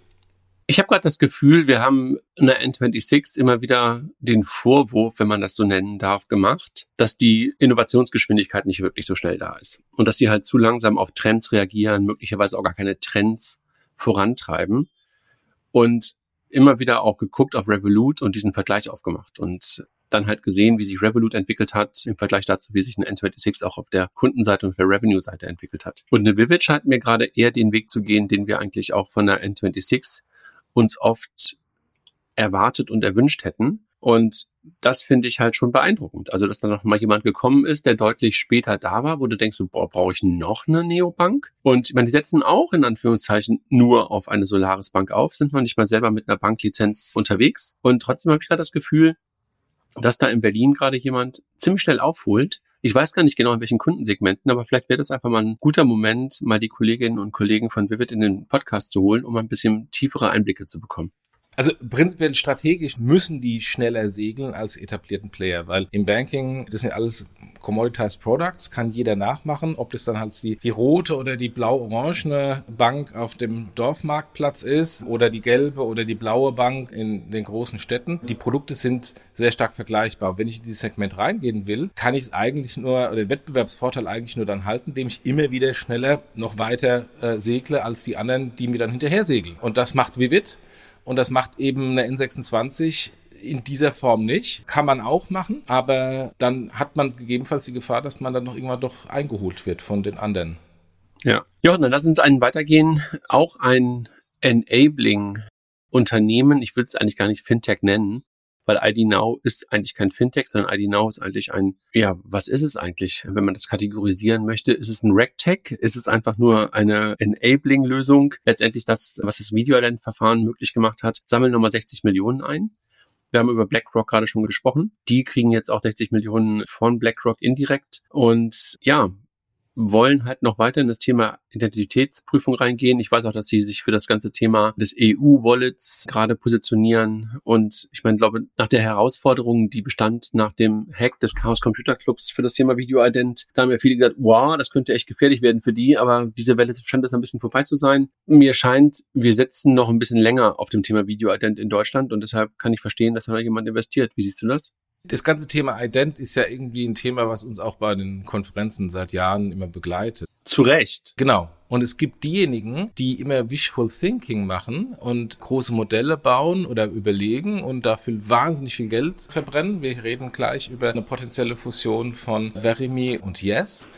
Ich habe gerade das Gefühl, wir haben in der N26 immer wieder den Vorwurf, wenn man das so nennen darf, gemacht, dass die Innovationsgeschwindigkeit nicht wirklich so schnell da ist und dass sie halt zu langsam auf Trends reagieren, möglicherweise auch gar keine Trends vorantreiben und immer wieder auch geguckt auf Revolut und diesen Vergleich aufgemacht und dann halt gesehen, wie sich Revolut entwickelt hat im Vergleich dazu, wie sich eine N26 auch auf der Kundenseite und der Revenue-Seite entwickelt hat. Und eine Vivid scheint mir gerade eher den Weg zu gehen, den wir eigentlich auch von der N26 uns oft erwartet und erwünscht hätten. Und das finde ich halt schon beeindruckend. Also, dass da noch mal jemand gekommen ist, der deutlich später da war, wo du denkst, boah, brauche ich noch eine Neobank? Und ich meine, die setzen auch in Anführungszeichen nur auf eine Solaris Bank auf, sind noch nicht mal selber mit einer Banklizenz unterwegs. Und trotzdem habe ich gerade das Gefühl, dass da in Berlin gerade jemand ziemlich schnell aufholt. Ich weiß gar nicht genau, in welchen Kundensegmenten, aber vielleicht wäre das einfach mal ein guter Moment, mal die Kolleginnen und Kollegen von Vivid in den Podcast zu holen, um ein bisschen tiefere Einblicke zu bekommen. Also prinzipiell strategisch müssen die schneller segeln als etablierten Player, weil im Banking, das sind alles Commoditized Products, kann jeder nachmachen, ob das dann halt die, die rote oder die blau-orangene Bank auf dem Dorfmarktplatz ist oder die gelbe oder die blaue Bank in den großen Städten. Die Produkte sind sehr stark vergleichbar. Wenn ich in dieses Segment reingehen will, kann ich es eigentlich nur, oder den Wettbewerbsvorteil eigentlich nur dann halten, indem ich immer wieder schneller noch weiter äh, segle als die anderen, die mir dann hinterher segeln. Und das macht Vivid. Und das macht eben eine N26 in dieser Form nicht. Kann man auch machen, aber dann hat man gegebenenfalls die Gefahr, dass man dann noch irgendwann doch eingeholt wird von den anderen. Ja. Jochen, dann lass uns einen weitergehen. Auch ein Enabling Unternehmen, ich würde es eigentlich gar nicht Fintech nennen, weil ID Now ist eigentlich kein Fintech, sondern ID Now ist eigentlich ein, ja, was ist es eigentlich? Wenn man das kategorisieren möchte, ist es ein RegTech? Ist es einfach nur eine Enabling-Lösung? Letztendlich das, was das Video-Ident-Verfahren möglich gemacht hat, sammeln nochmal 60 Millionen ein. Wir haben über BlackRock gerade schon gesprochen. Die kriegen jetzt auch 60 Millionen von BlackRock indirekt. Und ja, wollen halt noch weiter in das Thema Identitätsprüfung reingehen. Ich weiß auch, dass sie sich für das ganze Thema des EU-Wallets gerade positionieren. Und ich meine, glaube, nach der Herausforderung, die bestand nach dem Hack des Chaos Computer Clubs für das Thema Video-Ident, da haben ja viele gesagt, wow, das könnte echt gefährlich werden für die, aber diese Welle scheint das ein bisschen vorbei zu sein. Mir scheint, wir setzen noch ein bisschen länger auf dem Thema Video-Ident in Deutschland und deshalb kann ich verstehen, dass da jemand investiert. Wie siehst du das? Das ganze Thema Ident ist ja irgendwie ein Thema, was uns auch bei den Konferenzen seit Jahren immer begleitet. Zu Recht. Genau. Und es gibt diejenigen, die immer Wishful Thinking machen und große Modelle bauen oder überlegen und dafür wahnsinnig viel Geld verbrennen. Wir reden gleich über eine potenzielle Fusion von Verimi und Yes.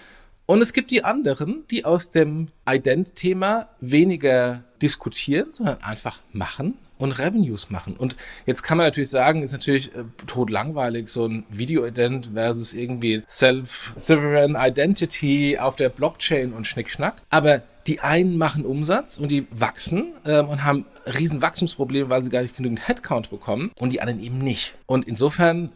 Und es gibt die anderen, die aus dem Ident-Thema weniger diskutieren, sondern einfach machen und Revenues machen. Und jetzt kann man natürlich sagen, ist natürlich äh, tot langweilig, so ein Video-Ident versus irgendwie Self-Sovereign Identity auf der Blockchain und Schnickschnack. Aber die einen machen Umsatz und die wachsen ähm, und haben riesen Wachstumsprobleme, weil sie gar nicht genügend Headcount bekommen und die anderen eben nicht. Und insofern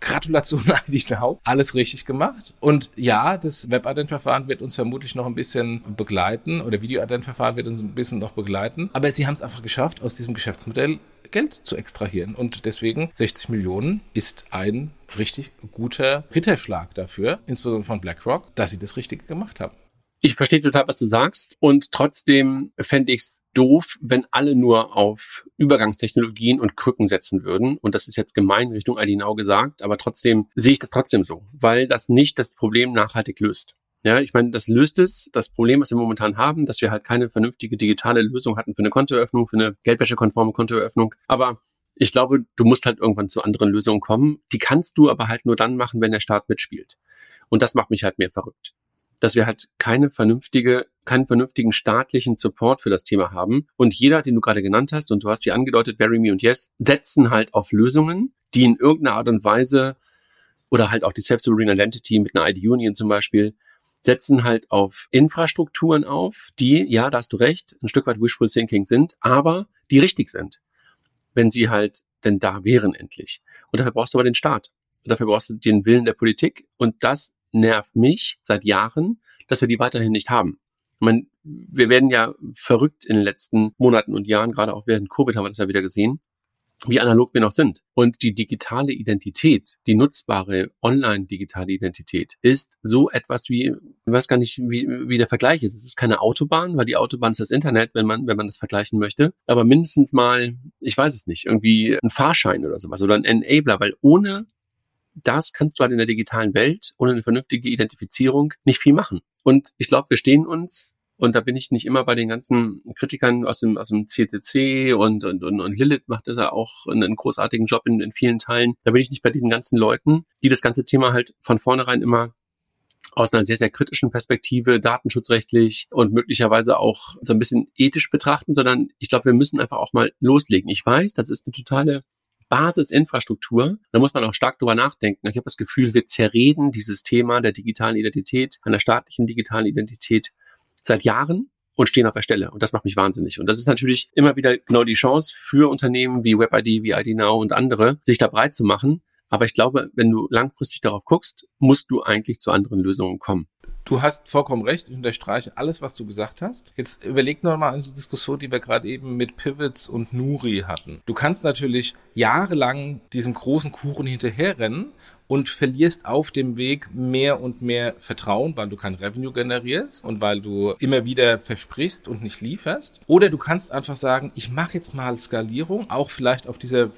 Gratulation Now. Alles richtig gemacht. Und ja, das Web-Ident-Verfahren wird uns vermutlich noch ein bisschen begleiten oder Video-Ident-Verfahren wird uns ein bisschen noch begleiten. Aber sie haben es einfach geschafft, aus diesem Geschäftsmodell Geld zu extrahieren. Und deswegen 60 Millionen ist ein richtig guter Ritterschlag dafür, insbesondere von BlackRock, dass sie das Richtige gemacht haben. Ich verstehe total, was du sagst. Und trotzdem fände ich es doof, wenn alle nur auf Übergangstechnologien und Krücken setzen würden. Und das ist jetzt gemein Richtung Aldinau gesagt, aber trotzdem sehe ich das trotzdem so, weil das nicht das Problem nachhaltig löst. Ja, ich meine, das löst es. Das Problem, was wir momentan haben, dass wir halt keine vernünftige digitale Lösung hatten für eine Kontoeröffnung, für eine geldwäschekonforme Kontoeröffnung. Aber ich glaube, du musst halt irgendwann zu anderen Lösungen kommen. Die kannst du aber halt nur dann machen, wenn der Staat mitspielt. Und das macht mich halt mehr verrückt dass wir halt keine vernünftige, keinen vernünftigen staatlichen Support für das Thema haben. Und jeder, den du gerade genannt hast, und du hast die angedeutet, Very Me und Yes, setzen halt auf Lösungen, die in irgendeiner Art und Weise oder halt auch die Self-Sovereign Identity mit einer ID-Union zum Beispiel, setzen halt auf Infrastrukturen auf, die, ja, da hast du recht, ein Stück weit Wishful Thinking sind, aber die richtig sind, wenn sie halt denn da wären endlich. Und dafür brauchst du aber den Staat. Und dafür brauchst du den Willen der Politik. Und das nervt mich seit Jahren, dass wir die weiterhin nicht haben. Ich meine, wir werden ja verrückt in den letzten Monaten und Jahren, gerade auch während Covid haben wir das ja wieder gesehen, wie analog wir noch sind. Und die digitale Identität, die nutzbare online-digitale Identität ist so etwas wie, ich weiß gar nicht, wie, wie der Vergleich ist. Es ist keine Autobahn, weil die Autobahn ist das Internet, wenn man, wenn man das vergleichen möchte. Aber mindestens mal, ich weiß es nicht, irgendwie ein Fahrschein oder sowas oder ein Enabler, weil ohne das kannst du halt in der digitalen Welt ohne eine vernünftige Identifizierung nicht viel machen. Und ich glaube, wir stehen uns und da bin ich nicht immer bei den ganzen Kritikern aus dem, aus dem CTC und, und, und, und Lilith macht da auch einen großartigen Job in, in vielen Teilen. Da bin ich nicht bei den ganzen Leuten, die das ganze Thema halt von vornherein immer aus einer sehr, sehr kritischen Perspektive, datenschutzrechtlich und möglicherweise auch so ein bisschen ethisch betrachten, sondern ich glaube, wir müssen einfach auch mal loslegen. Ich weiß, das ist eine totale Basisinfrastruktur. Da muss man auch stark drüber nachdenken. Ich habe das Gefühl, wir zerreden dieses Thema der digitalen Identität, einer staatlichen digitalen Identität seit Jahren und stehen auf der Stelle. Und das macht mich wahnsinnig. Und das ist natürlich immer wieder genau die Chance für Unternehmen wie WebID, wie ID Now und andere, sich da breit zu machen. Aber ich glaube, wenn du langfristig darauf guckst, musst du eigentlich zu anderen Lösungen kommen. Du hast vollkommen recht, ich unterstreiche alles, was du gesagt hast. Jetzt überleg noch mal an die Diskussion, die wir gerade eben mit Pivots und Nuri hatten. Du kannst natürlich jahrelang diesem großen Kuchen hinterherrennen und verlierst auf dem Weg mehr und mehr Vertrauen, weil du kein Revenue generierst und weil du immer wieder versprichst und nicht lieferst. Oder du kannst einfach sagen, ich mache jetzt mal Skalierung, auch vielleicht auf dieser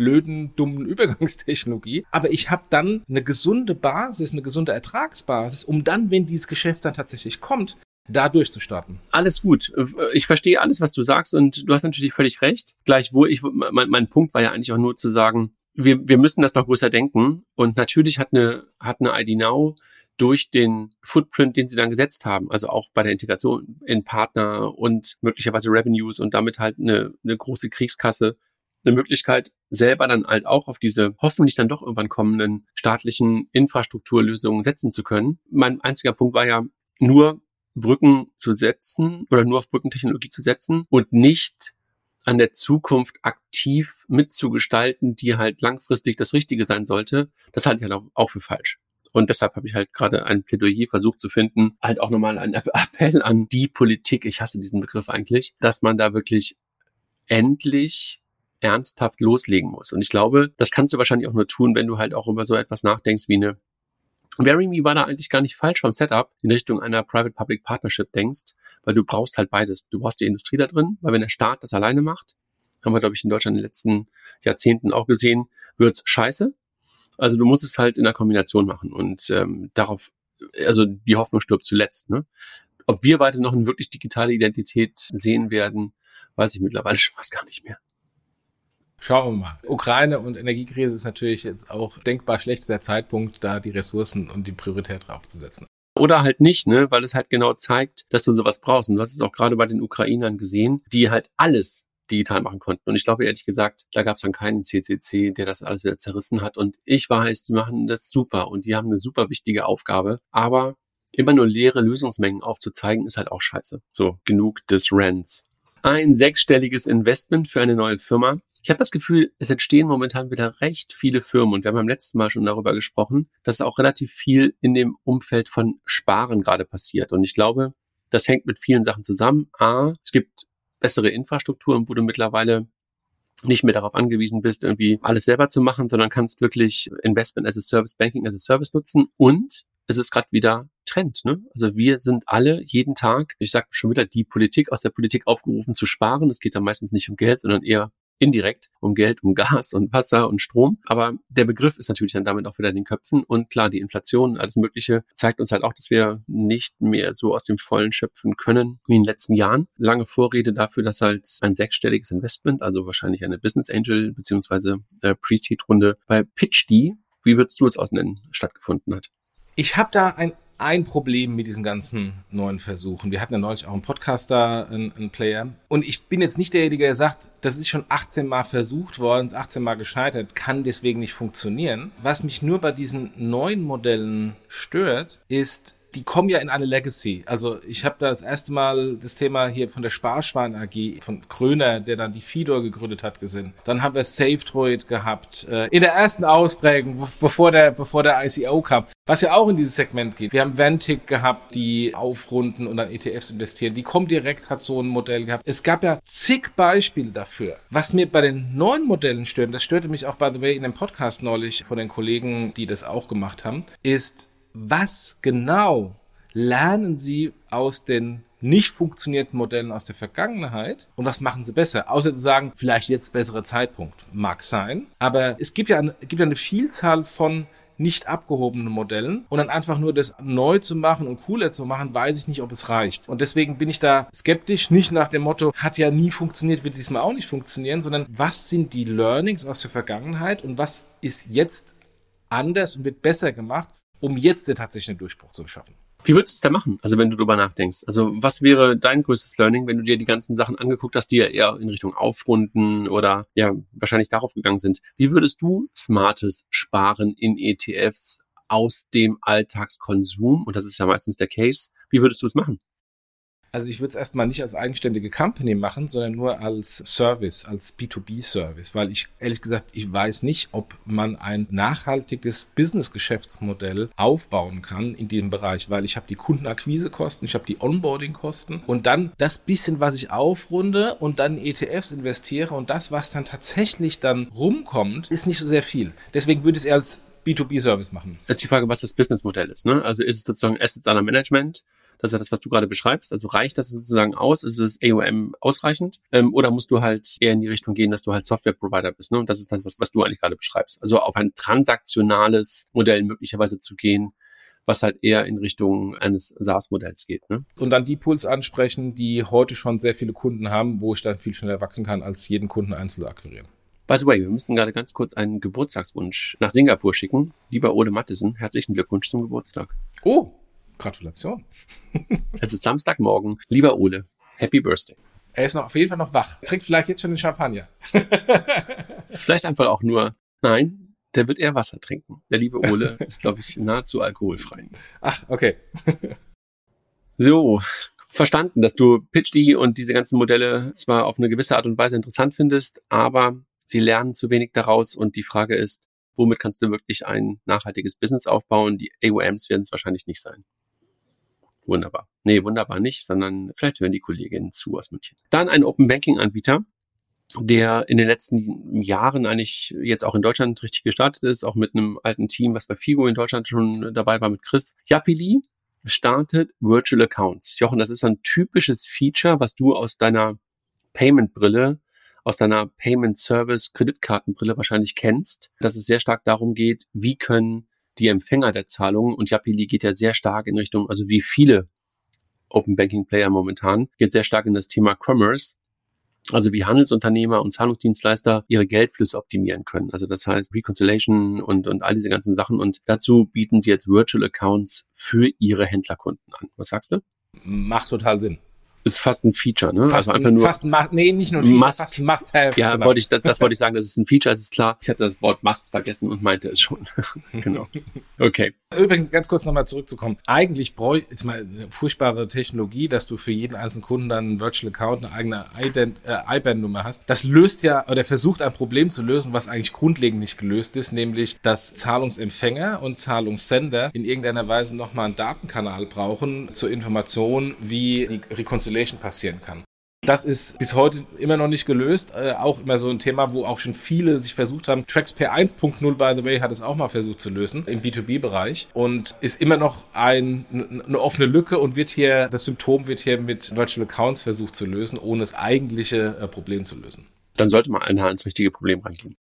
blöden, dummen Übergangstechnologie. Aber ich habe dann eine gesunde Basis, eine gesunde Ertragsbasis, um dann, wenn dieses Geschäft dann tatsächlich kommt, da durchzustarten. Alles gut. Ich verstehe alles, was du sagst und du hast natürlich völlig recht. Gleichwohl, ich, mein, mein Punkt war ja eigentlich auch nur zu sagen, wir, wir müssen das noch größer denken. Und natürlich hat eine, hat eine ID Now durch den Footprint, den sie dann gesetzt haben, also auch bei der Integration in Partner und möglicherweise Revenues und damit halt eine, eine große Kriegskasse, eine Möglichkeit, selber dann halt auch auf diese hoffentlich dann doch irgendwann kommenden staatlichen Infrastrukturlösungen setzen zu können. Mein einziger Punkt war ja nur Brücken zu setzen oder nur auf Brückentechnologie zu setzen und nicht an der Zukunft aktiv mitzugestalten, die halt langfristig das Richtige sein sollte, das halte ich halt auch für falsch. Und deshalb habe ich halt gerade ein Plädoyer versucht zu finden, halt auch nochmal ein Appell an die Politik, ich hasse diesen Begriff eigentlich, dass man da wirklich endlich ernsthaft loslegen muss. Und ich glaube, das kannst du wahrscheinlich auch nur tun, wenn du halt auch über so etwas nachdenkst wie eine VeryMe war da eigentlich gar nicht falsch vom Setup in Richtung einer Private-Public Partnership denkst, weil du brauchst halt beides. Du brauchst die Industrie da drin, weil wenn der Staat das alleine macht, haben wir, glaube ich, in Deutschland in den letzten Jahrzehnten auch gesehen, wird's scheiße. Also du musst es halt in der Kombination machen und ähm, darauf, also die Hoffnung stirbt zuletzt. Ne? Ob wir beide noch eine wirklich digitale Identität sehen werden, weiß ich mittlerweile schon fast gar nicht mehr. Schauen wir mal. Ukraine und Energiekrise ist natürlich jetzt auch denkbar schlechtester Zeitpunkt, da die Ressourcen und die Priorität draufzusetzen. Oder halt nicht, ne, weil es halt genau zeigt, dass du sowas brauchst. Und du hast es auch gerade bei den Ukrainern gesehen, die halt alles digital machen konnten. Und ich glaube ehrlich gesagt, da gab es dann keinen CCC, der das alles wieder zerrissen hat. Und ich weiß, die machen das super und die haben eine super wichtige Aufgabe. Aber immer nur leere Lösungsmengen aufzuzeigen, ist halt auch scheiße. So, genug des Rants. Ein sechsstelliges Investment für eine neue Firma ich habe das Gefühl, es entstehen momentan wieder recht viele Firmen und wir haben beim letzten Mal schon darüber gesprochen, dass auch relativ viel in dem Umfeld von Sparen gerade passiert. Und ich glaube, das hängt mit vielen Sachen zusammen. A, es gibt bessere Infrastrukturen, wo du mittlerweile nicht mehr darauf angewiesen bist, irgendwie alles selber zu machen, sondern kannst wirklich Investment as a Service, Banking as a Service nutzen. Und es ist gerade wieder Trend. Ne? Also wir sind alle jeden Tag, ich sage schon wieder, die Politik aus der Politik aufgerufen zu sparen. Es geht da meistens nicht um Geld, sondern eher indirekt um Geld, um Gas und Wasser und Strom. Aber der Begriff ist natürlich dann damit auch wieder in den Köpfen. Und klar, die Inflation, alles Mögliche zeigt uns halt auch, dass wir nicht mehr so aus dem Vollen schöpfen können wie in den letzten Jahren. Lange Vorrede dafür, dass halt ein sechsstelliges Investment, also wahrscheinlich eine Business Angel beziehungsweise äh, Pre-Seed-Runde bei PitchD, wie würdest du es ausnennen, stattgefunden hat? Ich habe da ein ein Problem mit diesen ganzen neuen Versuchen. Wir hatten ja neulich auch einen Podcast da, einen, einen Player. Und ich bin jetzt nicht derjenige, der sagt, das ist schon 18 Mal versucht worden, ist 18 Mal gescheitert, kann deswegen nicht funktionieren. Was mich nur bei diesen neuen Modellen stört, ist, die kommen ja in eine Legacy. Also ich habe da das erste Mal das Thema hier von der Sparschwein AG, von Kröner, der dann die Fidor gegründet hat, gesehen. Dann haben wir SafeDroid gehabt, äh, in der ersten Ausprägung, bevor der, bevor der ICO kam, was ja auch in dieses Segment geht. Wir haben Ventic gehabt, die aufrunden und dann ETFs investieren. Die Comdirect hat so ein Modell gehabt. Es gab ja zig Beispiele dafür. Was mir bei den neuen Modellen stört, das störte mich auch, by the way, in dem Podcast neulich von den Kollegen, die das auch gemacht haben, ist, was genau lernen Sie aus den nicht funktionierenden Modellen aus der Vergangenheit und was machen sie besser? Außer zu sagen, vielleicht jetzt besserer Zeitpunkt. Mag sein. Aber es gibt ja eine, gibt eine Vielzahl von nicht abgehobenen Modellen und dann einfach nur das neu zu machen und cooler zu machen, weiß ich nicht, ob es reicht. Und deswegen bin ich da skeptisch, nicht nach dem Motto, hat ja nie funktioniert, wird diesmal auch nicht funktionieren, sondern was sind die Learnings aus der Vergangenheit und was ist jetzt anders und wird besser gemacht um jetzt den tatsächlichen Durchbruch zu schaffen. Wie würdest du es da machen? Also wenn du darüber nachdenkst. Also was wäre dein größtes Learning, wenn du dir die ganzen Sachen angeguckt hast, die ja eher in Richtung Aufrunden oder ja wahrscheinlich darauf gegangen sind? Wie würdest du smartes Sparen in ETFs aus dem Alltagskonsum, und das ist ja meistens der Case, wie würdest du es machen? Also ich würde es erstmal nicht als eigenständige Company machen, sondern nur als Service, als B2B-Service, weil ich ehrlich gesagt, ich weiß nicht, ob man ein nachhaltiges Business-Geschäftsmodell aufbauen kann in diesem Bereich, weil ich habe die Kundenakquisekosten, ich habe die Onboarding-Kosten und dann das bisschen, was ich aufrunde und dann ETFs investiere und das, was dann tatsächlich dann rumkommt, ist nicht so sehr viel. Deswegen würde ich es eher als B2B-Service machen. Das ist die Frage, was das Businessmodell ist. Ne? Also ist es sozusagen Assets under Management? Das ist ja das, was du gerade beschreibst. Also reicht das sozusagen aus? Ist das AOM ausreichend? Ähm, oder musst du halt eher in die Richtung gehen, dass du halt Software-Provider bist? Ne? Und das ist das, was, was du eigentlich gerade beschreibst. Also auf ein transaktionales Modell möglicherweise zu gehen, was halt eher in Richtung eines SaaS-Modells geht. Ne? Und dann die Pools ansprechen, die heute schon sehr viele Kunden haben, wo ich dann viel schneller wachsen kann, als jeden Kunden einzeln akquirieren. By the way, wir müssen gerade ganz kurz einen Geburtstagswunsch nach Singapur schicken. Lieber Ole Mattesen, herzlichen Glückwunsch zum Geburtstag. Oh, Gratulation. es ist Samstagmorgen. Lieber Ole, Happy Birthday. Er ist noch auf jeden Fall noch wach. Trinkt vielleicht jetzt schon den Champagner. vielleicht einfach auch nur, nein, der wird eher Wasser trinken. Der liebe Ole ist, glaube ich, nahezu alkoholfrei. Ach, okay. so, verstanden, dass du PitchD und diese ganzen Modelle zwar auf eine gewisse Art und Weise interessant findest, aber sie lernen zu wenig daraus und die Frage ist, womit kannst du wirklich ein nachhaltiges Business aufbauen? Die AOMs werden es wahrscheinlich nicht sein. Wunderbar. Nee, wunderbar nicht, sondern vielleicht hören die Kolleginnen zu aus München. Dann ein Open Banking Anbieter, der in den letzten Jahren eigentlich jetzt auch in Deutschland richtig gestartet ist, auch mit einem alten Team, was bei Figo in Deutschland schon dabei war mit Chris. Yapili startet Virtual Accounts. Jochen, das ist ein typisches Feature, was du aus deiner Payment-Brille, aus deiner Payment-Service-Kreditkartenbrille wahrscheinlich kennst, dass es sehr stark darum geht, wie können die Empfänger der Zahlungen und Yapili geht ja sehr stark in Richtung, also wie viele Open Banking Player momentan, geht sehr stark in das Thema Commerce. Also wie Handelsunternehmer und Zahlungsdienstleister ihre Geldflüsse optimieren können. Also das heißt Reconciliation und, und all diese ganzen Sachen. Und dazu bieten sie jetzt Virtual Accounts für ihre Händlerkunden an. Was sagst du? Macht total Sinn ist fast ein Feature, ne? Fast also einfach nur. Fast ein, nee, nicht nur ein Feature, must, fast ein Must-Have. Ja, genau. wollte ich, das, das wollte ich sagen, das ist ein Feature, es ist klar. Ich hatte das Wort Must vergessen und meinte es schon. genau. Okay. Übrigens, ganz kurz nochmal zurückzukommen. Eigentlich bräuchte, ist mal eine furchtbare Technologie, dass du für jeden einzelnen Kunden dann einen Virtual Account, eine eigene Ident, äh, IBAN-Nummer hast. Das löst ja, oder versucht ein Problem zu lösen, was eigentlich grundlegend nicht gelöst ist, nämlich, dass Zahlungsempfänger und Zahlungssender in irgendeiner Weise nochmal einen Datenkanal brauchen zur Information, wie die Reconciliation passieren kann. Das ist bis heute immer noch nicht gelöst. Äh, auch immer so ein Thema, wo auch schon viele sich versucht haben. TraxPay 1.0, by the way, hat es auch mal versucht zu lösen im B2B-Bereich und ist immer noch ein, eine offene Lücke und wird hier, das Symptom wird hier mit Virtual Accounts versucht zu lösen, ohne das eigentliche äh, Problem zu lösen. Dann sollte man einmal ans richtige Problem rangehen.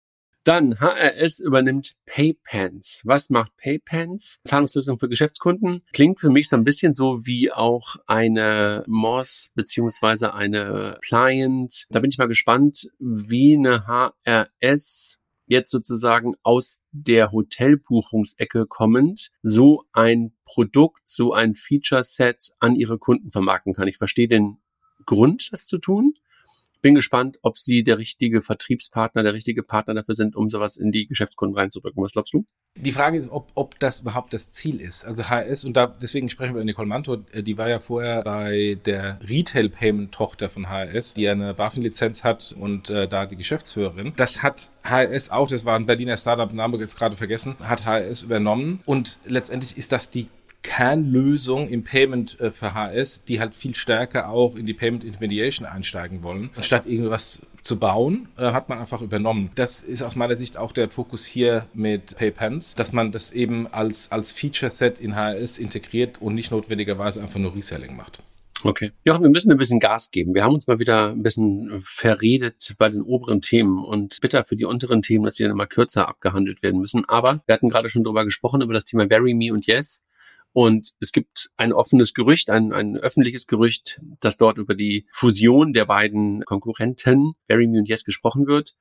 Dann HRS übernimmt PayPens. Was macht PayPens? Zahlungslösung für Geschäftskunden. Klingt für mich so ein bisschen so wie auch eine MOS beziehungsweise eine Client. Da bin ich mal gespannt, wie eine HRS jetzt sozusagen aus der Hotelbuchungsecke kommend so ein Produkt, so ein Feature-Set an ihre Kunden vermarkten kann. Ich verstehe den Grund, das zu tun. Bin gespannt, ob sie der richtige Vertriebspartner, der richtige Partner dafür sind, um sowas in die Geschäftskunden reinzudrücken. Was glaubst du? Die Frage ist, ob, ob das überhaupt das Ziel ist. Also HS, und da, deswegen sprechen wir über Nicole Manto, äh, die war ja vorher bei der Retail-Payment-Tochter von HS, die eine BaFin-Lizenz hat und äh, da die Geschäftsführerin. Das hat HS auch, das war ein Berliner Startup, Name jetzt gerade vergessen, hat HS übernommen. Und letztendlich ist das die Kernlösung im Payment äh, für HS, die halt viel stärker auch in die Payment Intermediation einsteigen wollen. Anstatt irgendwas zu bauen, äh, hat man einfach übernommen. Das ist aus meiner Sicht auch der Fokus hier mit PayPens, dass man das eben als, als Feature-Set in HS integriert und nicht notwendigerweise einfach nur Reselling macht. Okay. Ja, wir müssen ein bisschen Gas geben. Wir haben uns mal wieder ein bisschen verredet bei den oberen Themen und bitter für die unteren Themen, dass die dann mal kürzer abgehandelt werden müssen. Aber wir hatten gerade schon darüber gesprochen, über das Thema Very Me und Yes. Und es gibt ein offenes Gerücht, ein, ein öffentliches Gerücht, dass dort über die Fusion der beiden Konkurrenten, Barry und Yes, gesprochen wird.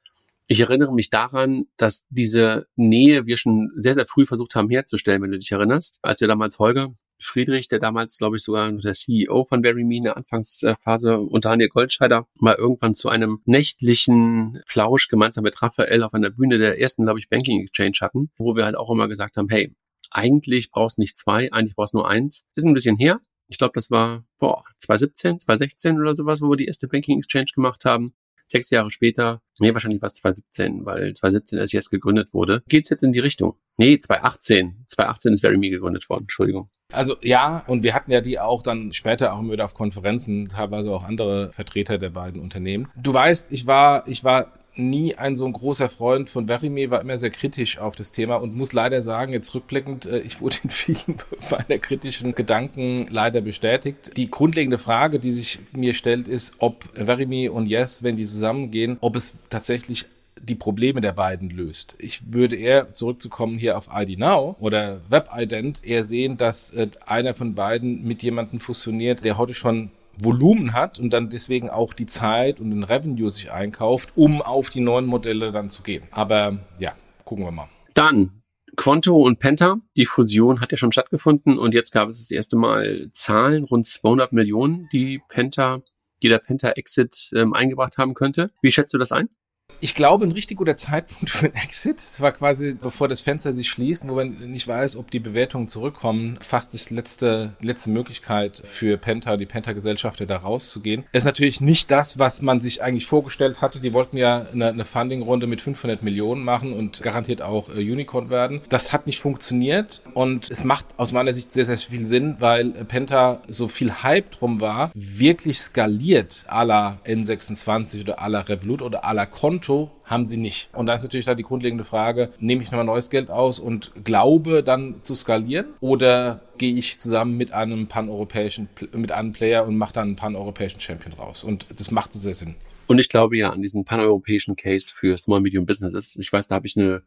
Ich erinnere mich daran, dass diese Nähe wir schon sehr, sehr früh versucht haben herzustellen, wenn du dich erinnerst. Als wir damals Holger Friedrich, der damals, glaube ich, sogar der CEO von Barry Me in der Anfangsphase unter Daniel Goldscheider mal irgendwann zu einem nächtlichen Plausch gemeinsam mit Raphael auf einer Bühne der ersten, glaube ich, Banking Exchange hatten, wo wir halt auch immer gesagt haben, hey, eigentlich brauchst du nicht zwei, eigentlich brauchst du nur eins. Ist ein bisschen her. Ich glaube, das war boah, 2017, 2016 oder sowas, wo wir die erste Banking Exchange gemacht haben. Sechs Jahre später, nee, wahrscheinlich war es 2017, weil 2017 erst jetzt gegründet wurde. Geht's jetzt in die Richtung? Nee, 2018. 2018 ist VeryMe gegründet worden, Entschuldigung. Also ja, und wir hatten ja die auch dann später auch immer wieder auf Konferenzen, teilweise auch andere Vertreter der beiden Unternehmen. Du weißt, ich war, ich war nie ein so ein großer Freund von Verime, war immer sehr kritisch auf das Thema und muss leider sagen, jetzt rückblickend, äh, ich wurde in vielen meiner kritischen Gedanken leider bestätigt. Die grundlegende Frage, die sich mir stellt, ist, ob Verime und Yes, wenn die zusammengehen, ob es tatsächlich die Probleme der beiden löst. Ich würde eher zurückzukommen hier auf ID Now oder WebIdent eher sehen, dass äh, einer von beiden mit jemandem fusioniert, der heute schon Volumen hat und dann deswegen auch die Zeit und den Revenue sich einkauft, um auf die neuen Modelle dann zu gehen. Aber ja, gucken wir mal. Dann Quanto und Penta, die Fusion hat ja schon stattgefunden und jetzt gab es das erste Mal Zahlen, rund 200 Millionen, die Penta, die der Penta-Exit ähm, eingebracht haben könnte. Wie schätzt du das ein? Ich glaube, ein richtig guter Zeitpunkt für ein Exit. Es war quasi, bevor das Fenster sich schließt, wo man nicht weiß, ob die Bewertungen zurückkommen, fast das letzte, letzte Möglichkeit für Penta, die Penta-Gesellschaft, da rauszugehen. Das ist natürlich nicht das, was man sich eigentlich vorgestellt hatte. Die wollten ja eine, eine Funding-Runde mit 500 Millionen machen und garantiert auch äh, Unicorn werden. Das hat nicht funktioniert und es macht aus meiner Sicht sehr, sehr viel Sinn, weil Penta so viel Hype drum war, wirklich skaliert à la N26 oder à la Revolut oder à la Konto Konto haben sie nicht. Und da ist natürlich da die grundlegende Frage, nehme ich nochmal neues Geld aus und glaube dann zu skalieren oder gehe ich zusammen mit einem paneuropäischen, mit einem Player und mache dann einen paneuropäischen Champion raus. Und das macht sehr Sinn. Und ich glaube ja an diesen paneuropäischen Case für Small Medium Businesses. Ich weiß, da habe ich eine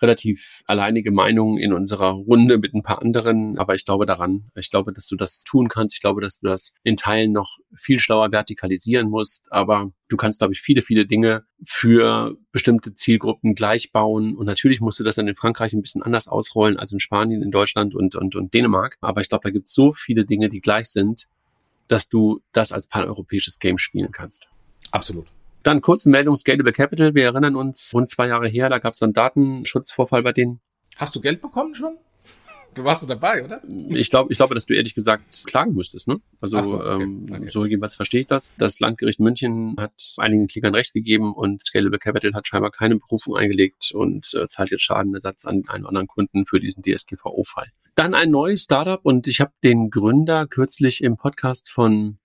relativ alleinige Meinung in unserer Runde mit ein paar anderen, aber ich glaube daran. Ich glaube, dass du das tun kannst. Ich glaube, dass du das in Teilen noch viel schlauer vertikalisieren musst, aber du kannst, glaube ich, viele, viele Dinge für bestimmte Zielgruppen gleich bauen. Und natürlich musst du das dann in Frankreich ein bisschen anders ausrollen als in Spanien, in Deutschland und, und, und Dänemark. Aber ich glaube, da gibt es so viele Dinge, die gleich sind, dass du das als paneuropäisches Game spielen kannst. Absolut. Dann kurze Meldung Scalable Capital. Wir erinnern uns, rund zwei Jahre her, da gab es so einen Datenschutzvorfall bei denen. Hast du Geld bekommen schon? Du warst so dabei, oder? Ich glaube, ich glaube, dass du ehrlich gesagt klagen müsstest. Ne? Also so, okay. Ähm, okay. so jedenfalls verstehe ich das. Das Landgericht München hat einigen Klickern Recht gegeben und Scalable Capital hat scheinbar keine Berufung eingelegt und äh, zahlt jetzt Schadenersatz an einen anderen Kunden für diesen DSGVO-Fall. Dann ein neues Startup und ich habe den Gründer kürzlich im Podcast von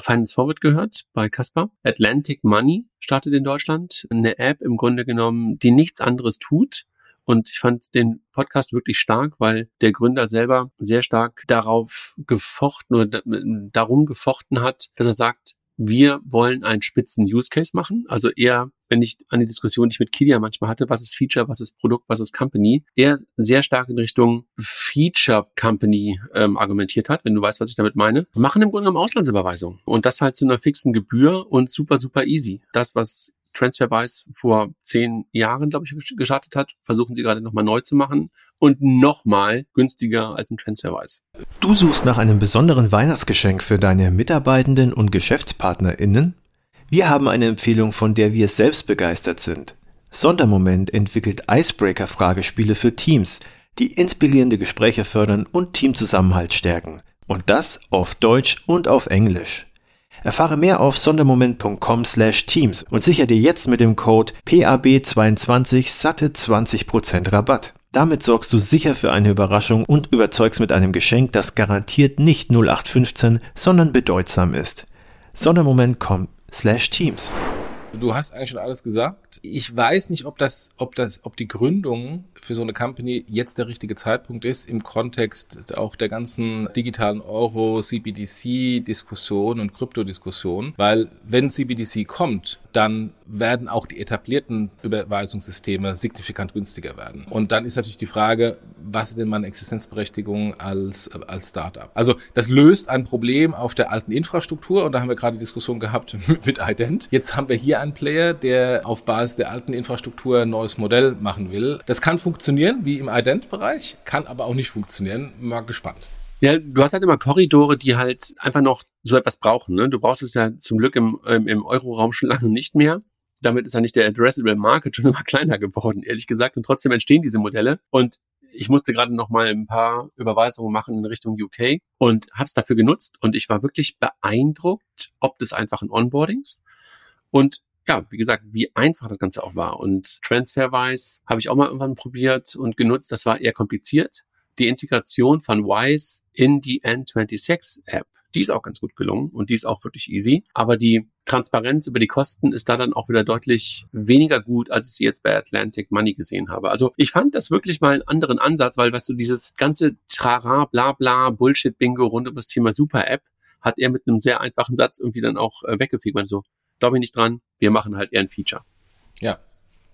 Finance Forward gehört bei Casper. Atlantic Money startet in Deutschland. Eine App im Grunde genommen, die nichts anderes tut. Und ich fand den Podcast wirklich stark, weil der Gründer selber sehr stark darauf gefochten oder darum gefochten hat, dass er sagt, wir wollen einen spitzen Use Case machen. Also eher, wenn ich an die Diskussion, die ich mit Kilia manchmal hatte, was ist Feature, was ist Produkt, was ist Company, eher sehr stark in Richtung Feature Company ähm, argumentiert hat, wenn du weißt, was ich damit meine. machen im Grunde genommen Auslandsüberweisung. Und das halt zu einer fixen Gebühr und super, super easy. Das, was TransferWise vor zehn Jahren, glaube ich, gestartet hat, versuchen sie gerade nochmal neu zu machen und nochmal günstiger als ein TransferWise. Du suchst nach einem besonderen Weihnachtsgeschenk für deine Mitarbeitenden und GeschäftspartnerInnen? Wir haben eine Empfehlung, von der wir selbst begeistert sind. Sondermoment entwickelt Icebreaker-Fragespiele für Teams, die inspirierende Gespräche fördern und Teamzusammenhalt stärken. Und das auf Deutsch und auf Englisch. Erfahre mehr auf sondermoment.com/teams und sichere dir jetzt mit dem Code PAB22 satte 20% Rabatt. Damit sorgst du sicher für eine Überraschung und überzeugst mit einem Geschenk, das garantiert nicht 0815, sondern bedeutsam ist. Sondermoment.com/teams. Du hast eigentlich schon alles gesagt. Ich weiß nicht, ob das, ob das, ob die Gründung für so eine Company jetzt der richtige Zeitpunkt ist im Kontext auch der ganzen digitalen Euro, CBDC-Diskussion und Kryptodiskussion, weil wenn CBDC kommt, dann werden auch die etablierten Überweisungssysteme signifikant günstiger werden. Und dann ist natürlich die Frage, was ist denn meine Existenzberechtigung als, als Startup? Also das löst ein Problem auf der alten Infrastruktur und da haben wir gerade die Diskussion gehabt mit Ident. Jetzt haben wir hier einen Player, der auf Basis der alten Infrastruktur ein neues Modell machen will. Das kann funktionieren, wie im Ident-Bereich, kann aber auch nicht funktionieren. Mal gespannt. Ja, du hast halt immer Korridore, die halt einfach noch so etwas brauchen. Ne? Du brauchst es ja zum Glück im, im, im Euro-Raum schon lange nicht mehr. Damit ist ja nicht der Addressable Market schon immer kleiner geworden, ehrlich gesagt. Und trotzdem entstehen diese Modelle. Und ich musste gerade noch mal ein paar Überweisungen machen in Richtung UK und habe es dafür genutzt. Und ich war wirklich beeindruckt, ob des einfachen Onboardings und ja, wie gesagt, wie einfach das Ganze auch war. Und Transferwise habe ich auch mal irgendwann probiert und genutzt. Das war eher kompliziert. Die Integration von Wise in die N26-App, die ist auch ganz gut gelungen und die ist auch wirklich easy. Aber die Transparenz über die Kosten ist da dann auch wieder deutlich weniger gut, als ich sie jetzt bei Atlantic Money gesehen habe. Also ich fand das wirklich mal einen anderen Ansatz, weil, weißt du, dieses ganze Trara, bla bla, Bullshit-Bingo rund um das Thema Super-App hat er mit einem sehr einfachen Satz irgendwie dann auch äh, weggefegt. Man so, glaube ich nicht dran, wir machen halt eher ein Feature. Ja,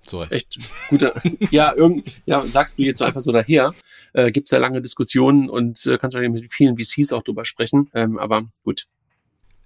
so Echt guter, ja, irgend, ja, sagst du jetzt so einfach so daher. Äh, Gibt es ja lange Diskussionen und äh, kannst du mit vielen VCs auch drüber sprechen. Ähm, aber gut,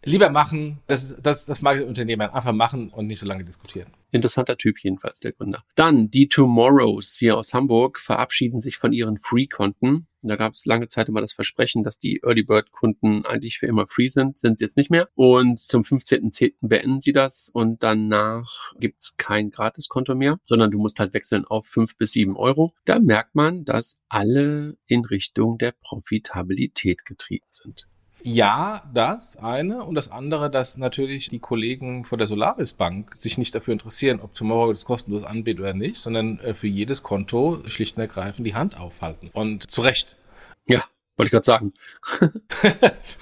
Lieber machen, das, das, das mag ich Unternehmer. Einfach machen und nicht so lange diskutieren. Interessanter Typ jedenfalls, der Gründer. Dann die Tomorrows hier aus Hamburg verabschieden sich von ihren Free-Konten. Da gab es lange Zeit immer das Versprechen, dass die Early Bird-Kunden eigentlich für immer free sind. Sind sie jetzt nicht mehr. Und zum 15.10. beenden sie das und danach gibt's kein Gratiskonto mehr, sondern du musst halt wechseln auf fünf bis sieben Euro. Da merkt man, dass alle in Richtung der Profitabilität getrieben sind. Ja, das eine. Und das andere, dass natürlich die Kollegen von der Solaris Bank sich nicht dafür interessieren, ob Tomorrow das kostenlos anbietet oder nicht, sondern äh, für jedes Konto schlicht und ergreifend die Hand aufhalten. Und zu Recht. Ja, wollte ich gerade sagen.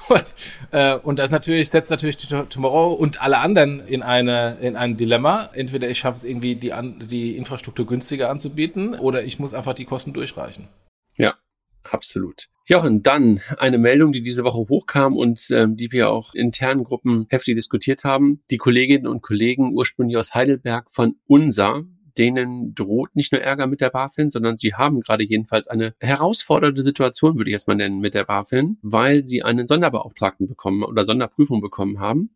und, äh, und das natürlich setzt natürlich Tomorrow und alle anderen in eine in ein Dilemma. Entweder ich schaffe es irgendwie die die Infrastruktur günstiger anzubieten oder ich muss einfach die Kosten durchreichen. Ja, absolut. Jochen, dann eine Meldung, die diese Woche hochkam und ähm, die wir auch in internen Gruppen heftig diskutiert haben. Die Kolleginnen und Kollegen ursprünglich aus Heidelberg von UNSA, denen droht nicht nur Ärger mit der BaFin, sondern sie haben gerade jedenfalls eine herausfordernde Situation, würde ich jetzt mal nennen, mit der BaFin, weil sie einen Sonderbeauftragten bekommen oder Sonderprüfung bekommen haben.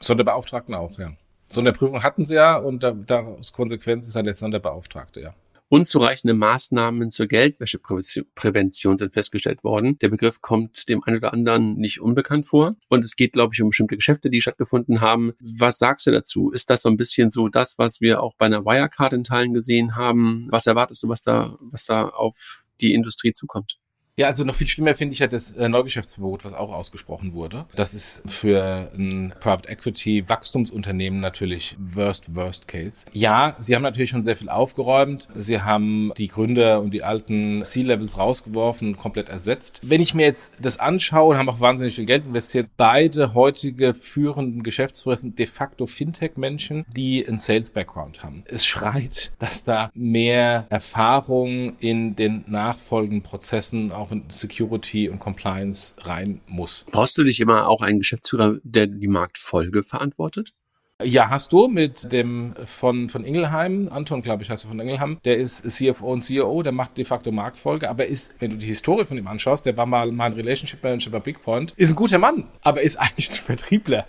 Sonderbeauftragten auch, ja. Sonderprüfung hatten sie ja und daraus Konsequenz ist dann der Sonderbeauftragte, ja. Unzureichende Maßnahmen zur Geldwäscheprävention sind festgestellt worden. Der Begriff kommt dem einen oder anderen nicht unbekannt vor. Und es geht, glaube ich, um bestimmte Geschäfte, die stattgefunden haben. Was sagst du dazu? Ist das so ein bisschen so das, was wir auch bei einer Wirecard in Teilen gesehen haben? Was erwartest du, was da, was da auf die Industrie zukommt? Ja, also noch viel schlimmer finde ich ja das äh, Neugeschäftsverbot, was auch ausgesprochen wurde. Das ist für ein Private Equity Wachstumsunternehmen natürlich worst, worst case. Ja, sie haben natürlich schon sehr viel aufgeräumt. Sie haben die Gründer und die alten C-Levels rausgeworfen und komplett ersetzt. Wenn ich mir jetzt das anschaue und haben auch wahnsinnig viel Geld investiert, beide heutige führenden Geschäftsführer sind de facto Fintech-Menschen, die einen Sales-Background haben. Es schreit, dass da mehr Erfahrung in den nachfolgenden Prozessen auch auch in Security und Compliance rein muss. Brauchst du dich immer auch einen Geschäftsführer, der die Marktfolge verantwortet? Ja, hast du mit dem von, von Ingelheim, Anton, glaube ich, heißt du von Ingelheim, der ist CFO und CEO, der macht de facto Marktfolge, aber ist, wenn du die Historie von ihm anschaust, der war mal mein Relationship Manager bei Bigpoint, ist ein guter Mann, aber ist eigentlich ein Vertriebler.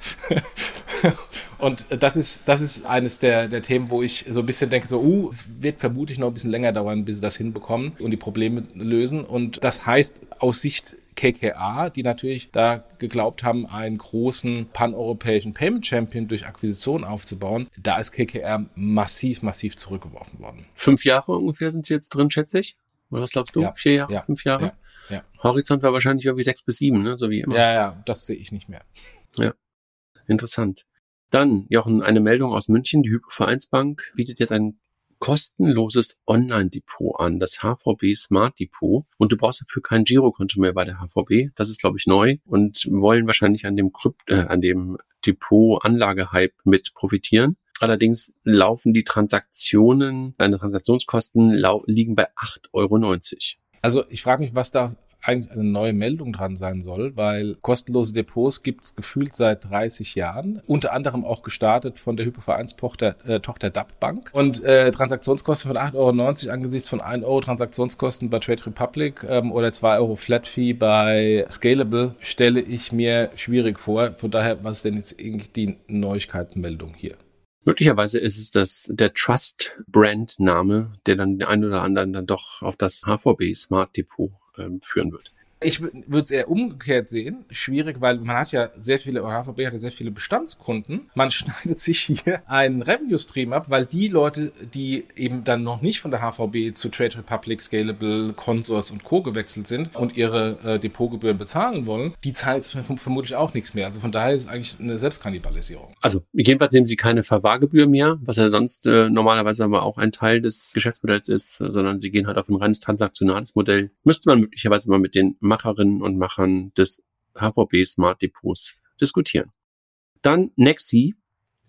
und das ist, das ist eines der, der Themen, wo ich so ein bisschen denke, so, uh, es wird vermutlich noch ein bisschen länger dauern, bis sie das hinbekommen und die Probleme lösen. Und das heißt aus Sicht KKA, die natürlich da geglaubt haben, einen großen paneuropäischen Payment Champion durch Akquisition aufzubauen, da ist KKR massiv, massiv zurückgeworfen worden. Fünf Jahre ungefähr sind sie jetzt drin, schätze ich. Oder was glaubst du? Ja. Vier Jahre, Ja. fünf Jahre? Ja. Ja. Horizont war wahrscheinlich irgendwie sechs bis sieben, ne? so wie immer. Ja, ja, das sehe ich nicht mehr. Interessant. Dann, Jochen, eine Meldung aus München. Die Hypovereinsbank bietet jetzt ein kostenloses Online-Depot an, das HVB Smart Depot. Und du brauchst dafür kein Girokonto mehr bei der HVB. Das ist, glaube ich, neu und wollen wahrscheinlich an dem, Krypt äh, an dem Depot-Anlage-Hype mit profitieren. Allerdings laufen die Transaktionen, deine Transaktionskosten liegen bei 8,90 Euro. Also ich frage mich, was da eigentlich eine neue Meldung dran sein soll, weil kostenlose Depots gibt es gefühlt seit 30 Jahren, unter anderem auch gestartet von der Hypovereinstochter äh, Tochter DAP Bank und äh, Transaktionskosten von 8,90 Euro angesichts von 1 Euro Transaktionskosten bei Trade Republic ähm, oder 2 Euro Flat Fee bei Scalable stelle ich mir schwierig vor. Von daher, was ist denn jetzt eigentlich die Neuigkeitenmeldung hier? Möglicherweise ist es das, der Trust-Brand-Name, der dann den einen oder anderen dann doch auf das HVB Smart Depot führen wird. Ich würde es eher umgekehrt sehen. Schwierig, weil man hat ja sehr viele, oder HVB hat ja sehr viele Bestandskunden. Man schneidet sich hier einen Revenue-Stream ab, weil die Leute, die eben dann noch nicht von der HVB zu Trade Republic, Scalable, Consors und Co. gewechselt sind und ihre äh, Depotgebühren bezahlen wollen, die zahlen jetzt verm- vermutlich auch nichts mehr. Also von daher ist es eigentlich eine Selbstkannibalisierung. Also jedenfalls nehmen sie keine Verwahrgebühr mehr, was ja sonst äh, normalerweise aber auch ein Teil des Geschäftsmodells ist, sondern sie gehen halt auf ein reines transaktionales Modell. Müsste man möglicherweise mal mit den Macherinnen und Machern des HVB Smart Depots diskutieren. Dann Nexi,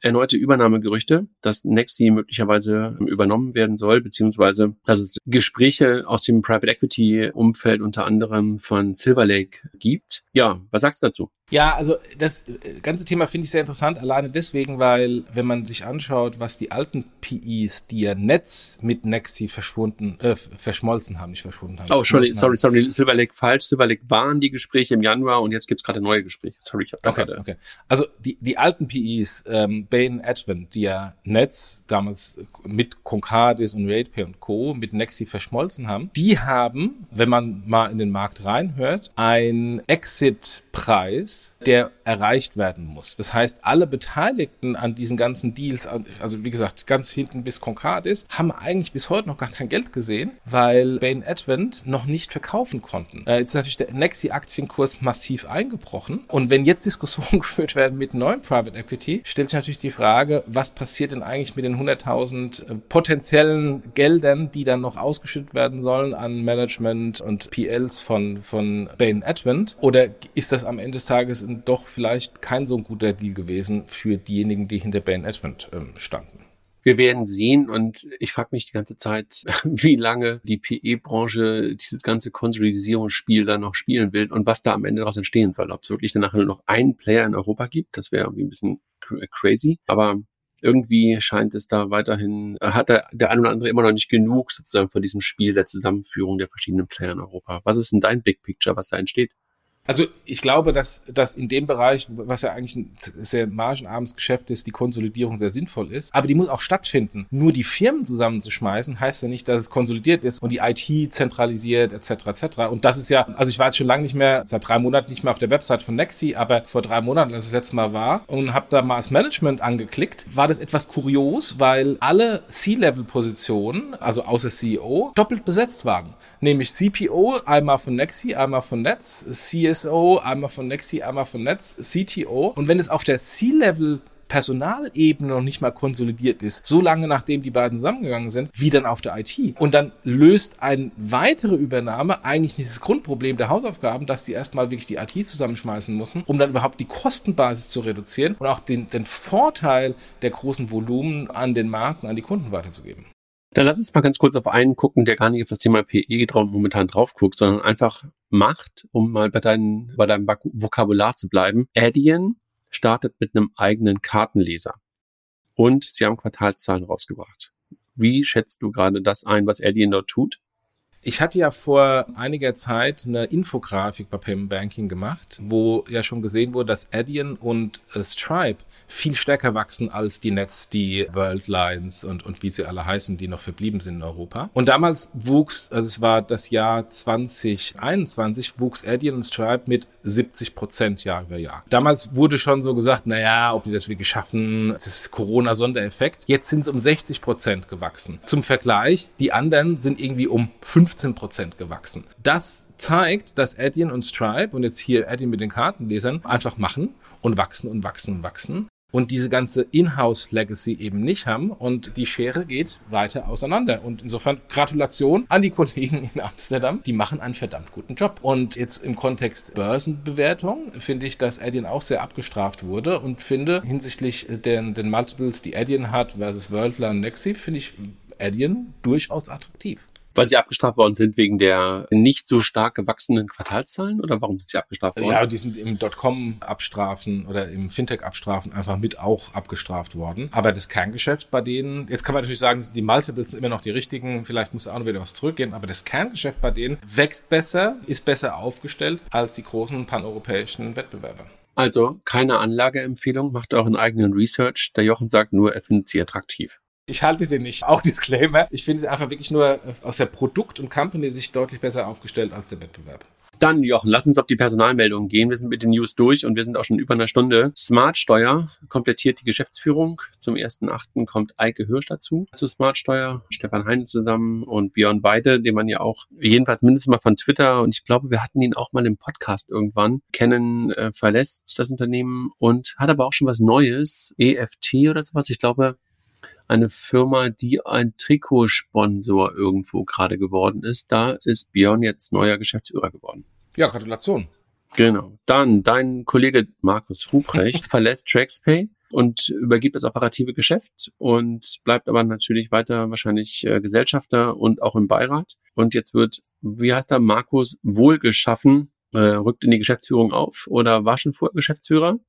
erneute Übernahmegerüchte, dass Nexi möglicherweise übernommen werden soll, beziehungsweise dass es Gespräche aus dem Private Equity Umfeld unter anderem von Silver Lake gibt. Ja, was sagst du dazu? Ja, also das äh, ganze Thema finde ich sehr interessant, alleine deswegen, weil wenn man sich anschaut, was die alten PIs, die ja Netz mit Nexi verschwunden, äh, verschmolzen haben, nicht verschwunden haben. Oh, sorry, sorry, sorry, Silver Lake falsch. Silver Lake waren die Gespräche im Januar und jetzt gibt's gerade neue Gespräche. Sorry, ich habe Okay, gerade. okay. Also die, die alten PIs, ähm, Bain Advent, die ja Netz damals mit Concardis und RatePay und Co. mit Nexi verschmolzen haben, die haben, wenn man mal in den Markt reinhört, einen Exit-Preis, der erreicht werden muss. Das heißt, alle Beteiligten an diesen ganzen Deals, also wie gesagt, ganz hinten bis Concardis, haben eigentlich bis heute noch gar kein Geld gesehen, weil Bain Advent noch nicht verkaufen konnten. Äh, jetzt ist natürlich der Nexi-Aktienkurs massiv eingebrochen. Und wenn jetzt Diskussionen geführt werden mit neuen Private Equity, stellt sich natürlich die Frage, was passiert denn eigentlich mit den 100.000 äh, potenziellen Geldern, die dann noch ausgeschüttet werden sollen an Management und PLs von, von Bain Advent? Oder ist das am Ende des Tages doch vielleicht kein so guter Deal gewesen für diejenigen, die hinter Bain Advent ähm, standen? Wir werden sehen und ich frage mich die ganze Zeit, wie lange die PE-Branche dieses ganze Konsolidierungsspiel dann noch spielen will und was da am Ende daraus entstehen soll. Ob es wirklich danach nur noch einen Player in Europa gibt, das wäre irgendwie ein bisschen cr- crazy. Aber irgendwie scheint es da weiterhin, äh, hat der, der ein oder andere immer noch nicht genug sozusagen von diesem Spiel der Zusammenführung der verschiedenen Player in Europa. Was ist denn dein Big Picture, was da entsteht? Also ich glaube, dass, dass in dem Bereich, was ja eigentlich ein sehr margenarmes Geschäft ist, die Konsolidierung sehr sinnvoll ist. Aber die muss auch stattfinden. Nur die Firmen zusammenzuschmeißen, heißt ja nicht, dass es konsolidiert ist und die IT zentralisiert etc. etc. Und das ist ja, also ich war jetzt schon lange nicht mehr, seit drei Monaten nicht mehr auf der Website von Nexi, aber vor drei Monaten, als das letzte Mal war und habe da mal das Management angeklickt, war das etwas kurios, weil alle C-Level-Positionen, also außer CEO, doppelt besetzt waren. Nämlich CPO einmal von Nexi, einmal von Netz, CSO einmal von Nexi, einmal von Netz, CTO. Und wenn es auf der C-Level Personalebene noch nicht mal konsolidiert ist, so lange nachdem die beiden zusammengegangen sind, wie dann auf der IT. Und dann löst eine weitere Übernahme eigentlich nicht das Grundproblem der Hausaufgaben, dass sie erstmal wirklich die IT zusammenschmeißen müssen, um dann überhaupt die Kostenbasis zu reduzieren und auch den, den Vorteil der großen Volumen an den Markt und an die Kunden weiterzugeben. Dann lass uns mal ganz kurz auf einen gucken, der gar nicht auf das Thema PE drauf, momentan drauf guckt, sondern einfach macht, um mal bei, deinen, bei deinem Vok- Vokabular zu bleiben. Adyen startet mit einem eigenen Kartenleser. Und sie haben Quartalszahlen rausgebracht. Wie schätzt du gerade das ein, was Adyen dort tut? Ich hatte ja vor einiger Zeit eine Infografik bei Payment Banking gemacht, wo ja schon gesehen wurde, dass Adyen und äh, Stripe viel stärker wachsen als die Netz, die Worldlines und, und wie sie alle heißen, die noch verblieben sind in Europa. Und damals wuchs, also es war das Jahr 2021, wuchs Adyen und Stripe mit 70 Prozent Jahr über Jahr. Damals wurde schon so gesagt, na ja, ob die das wirklich schaffen, das ist Corona-Sondereffekt. Jetzt sind es um 60 Prozent gewachsen. Zum Vergleich, die anderen sind irgendwie um 5 15 Prozent gewachsen. Das zeigt, dass Adyen und Stripe und jetzt hier Adyen mit den Kartenlesern einfach machen und wachsen und wachsen und wachsen und diese ganze Inhouse-Legacy eben nicht haben und die Schere geht weiter auseinander. Und insofern Gratulation an die Kollegen in Amsterdam, die machen einen verdammt guten Job. Und jetzt im Kontext Börsenbewertung finde ich, dass Adyen auch sehr abgestraft wurde und finde hinsichtlich den, den Multiples, die Adyen hat versus Worldler und Nexi, finde ich Adyen durchaus attraktiv. Weil sie abgestraft worden sind wegen der nicht so stark gewachsenen Quartalszahlen oder warum sind sie abgestraft worden? Ja, die sind im Dotcom-Abstrafen oder im Fintech-Abstrafen einfach mit auch abgestraft worden. Aber das Kerngeschäft bei denen, jetzt kann man natürlich sagen, die Multiples sind immer noch die richtigen, vielleicht muss auch noch wieder was zurückgehen, aber das Kerngeschäft bei denen wächst besser, ist besser aufgestellt als die großen paneuropäischen Wettbewerber. Also keine Anlageempfehlung, macht euren eigenen Research. Der Jochen sagt nur, er findet sie attraktiv. Ich halte sie nicht. Auch Disclaimer. Ich finde sie einfach wirklich nur äh, aus der Produkt- und Company-Sicht deutlich besser aufgestellt als der Wettbewerb. Dann, Jochen, lass uns auf die Personalmeldung gehen. Wir sind mit den News durch und wir sind auch schon über einer Stunde. Smartsteuer komplettiert die Geschäftsführung. Zum 1.8. kommt Eike Hirsch dazu zu Smartsteuer. Stefan Heine zusammen und Björn Weide, den man ja auch jedenfalls mindestens mal von Twitter und ich glaube, wir hatten ihn auch mal im Podcast irgendwann kennen, äh, verlässt das Unternehmen und hat aber auch schon was Neues. EFT oder sowas. Ich glaube, eine Firma, die ein Trikotsponsor irgendwo gerade geworden ist. Da ist Björn jetzt neuer Geschäftsführer geworden. Ja, Gratulation. Genau. Dann dein Kollege Markus Ruprecht verlässt TraxPay und übergibt das operative Geschäft und bleibt aber natürlich weiter wahrscheinlich äh, Gesellschafter und auch im Beirat. Und jetzt wird, wie heißt er, Markus wohlgeschaffen, äh, rückt in die Geschäftsführung auf oder war schon vorher Geschäftsführer?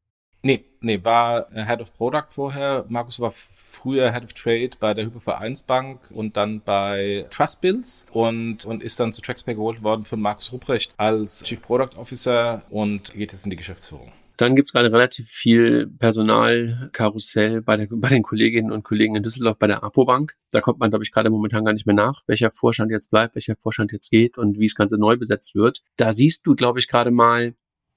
Nee, nee, war Head of Product vorher. Markus war früher Head of Trade bei der Hypovereinsbank und dann bei Trustbills und, und ist dann zu TraxPay geholt worden von Markus Rupprecht als Chief Product Officer und geht jetzt in die Geschäftsführung. Dann gibt es gerade relativ viel Personalkarussell bei, bei den Kolleginnen und Kollegen in Düsseldorf bei der APO-Bank. Da kommt man, glaube ich, gerade momentan gar nicht mehr nach, welcher Vorstand jetzt bleibt, welcher Vorstand jetzt geht und wie das Ganze neu besetzt wird. Da siehst du, glaube ich, gerade mal,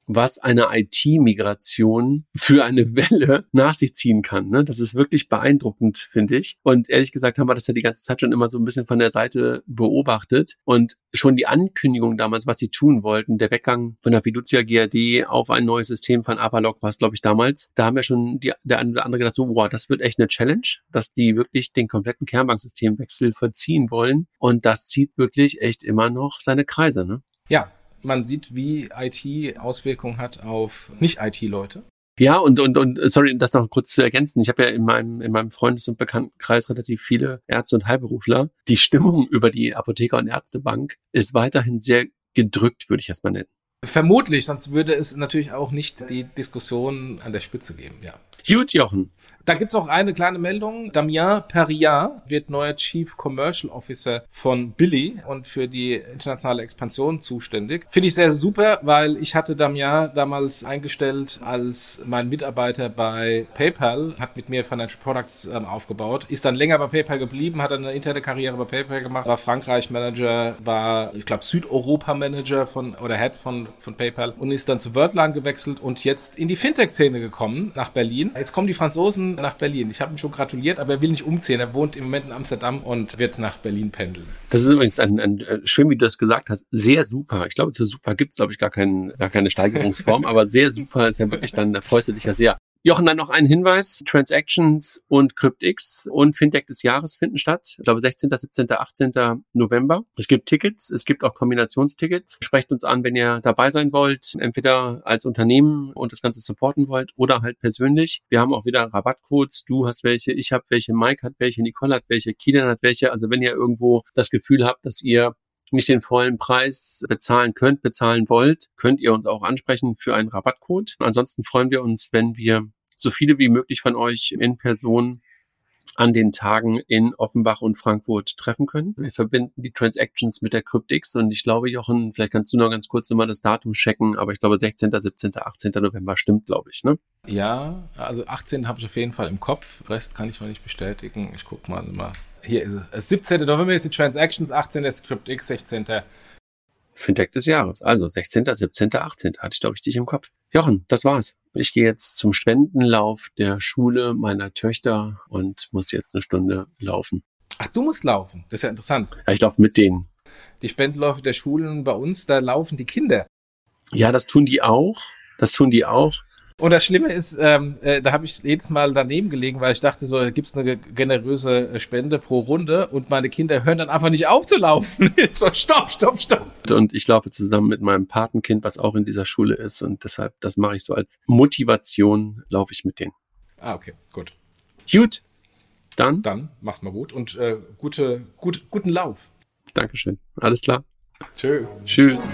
was eine IT-Migration für eine Welle nach sich ziehen kann. Ne? Das ist wirklich beeindruckend, finde ich. Und ehrlich gesagt haben wir das ja die ganze Zeit schon immer so ein bisschen von der Seite beobachtet. Und schon die Ankündigung damals, was sie tun wollten, der Weggang von der Fiducia GRD auf ein neues System von Avalok war es, glaube ich, damals. Da haben wir schon die, der eine oder andere gedacht, so, wow, das wird echt eine Challenge, dass die wirklich den kompletten Kernbanksystemwechsel verziehen wollen. Und das zieht wirklich echt immer noch seine Kreise. Ne? Ja, man sieht, wie IT Auswirkungen hat auf Nicht-IT-Leute. Ja, und, und, und sorry, das noch kurz zu ergänzen. Ich habe ja in meinem, in meinem Freundes- und Bekanntenkreis relativ viele Ärzte und Heilberufler. Die Stimmung über die Apotheker- und Ärztebank ist weiterhin sehr gedrückt, würde ich erstmal nennen. Vermutlich, sonst würde es natürlich auch nicht die Diskussion an der Spitze geben, ja. Gut, Jochen. Da gibt's auch eine kleine Meldung. Damien Perriat wird neuer Chief Commercial Officer von Billy und für die internationale Expansion zuständig. Finde ich sehr super, weil ich hatte Damien damals eingestellt als mein Mitarbeiter bei PayPal, hat mit mir Financial Products ähm, aufgebaut, ist dann länger bei PayPal geblieben, hat dann eine interne Karriere bei PayPal gemacht, war Frankreich Manager, war, ich glaube, Südeuropa Manager von oder Head von, von PayPal und ist dann zu Birdline gewechselt und jetzt in die Fintech-Szene gekommen, nach Berlin. Jetzt kommen die Franzosen nach Berlin. Ich habe ihm schon gratuliert, aber er will nicht umziehen. Er wohnt im Moment in Amsterdam und wird nach Berlin pendeln. Das ist übrigens ein, ein, ein schön, wie du das gesagt hast, sehr super. Ich glaube, zu super gibt es, glaube ich, gar, kein, gar keine Steigerungsform, aber sehr super ist ja wirklich dann, da freust du dich ja sehr. Jochen, dann noch ein Hinweis. Transactions und CryptX und Fintech des Jahres finden statt. Ich glaube 16., 17., 18. November. Es gibt Tickets, es gibt auch Kombinationstickets. Sprecht uns an, wenn ihr dabei sein wollt, entweder als Unternehmen und das Ganze supporten wollt oder halt persönlich. Wir haben auch wieder Rabattcodes. Du hast welche, ich habe welche, Mike hat welche, Nicole hat welche, Kilian hat welche. Also wenn ihr irgendwo das Gefühl habt, dass ihr nicht den vollen Preis bezahlen könnt, bezahlen wollt, könnt ihr uns auch ansprechen für einen Rabattcode. Ansonsten freuen wir uns, wenn wir so viele wie möglich von euch in Person an den Tagen in Offenbach und Frankfurt treffen können. Wir verbinden die Transactions mit der CryptX und ich glaube, Jochen, vielleicht kannst du noch ganz kurz immer das Datum checken, aber ich glaube 16., 17., 18. November stimmt, glaube ich, ne? Ja, also 18 habe ich auf jeden Fall im Kopf. Rest kann ich noch nicht bestätigen. Ich gucke mal mal. Hier ist es. 17. November ist die Transactions, 18. ist CryptX, 16. Fintech des Jahres. Also 16., 17., 18. hatte ich doch richtig im Kopf. Jochen, das war's. Ich gehe jetzt zum Spendenlauf der Schule meiner Töchter und muss jetzt eine Stunde laufen. Ach, du musst laufen. Das ist ja interessant. Ja, ich laufe mit denen. Die Spendenläufe der Schulen bei uns, da laufen die Kinder. Ja, das tun die auch. Das tun die auch. Und das Schlimme ist, ähm, äh, da habe ich jedes Mal daneben gelegen, weil ich dachte, so gibt es eine generöse äh, Spende pro Runde und meine Kinder hören dann einfach nicht auf zu laufen. so, stopp, stopp, stopp. Und ich laufe zusammen mit meinem Patenkind, was auch in dieser Schule ist. Und deshalb, das mache ich so als Motivation, laufe ich mit denen. Ah, okay, gut. Gut, dann. Dann mach's mal gut und äh, gute, gut, guten Lauf. Dankeschön. Alles klar. Tschö. Tschüss.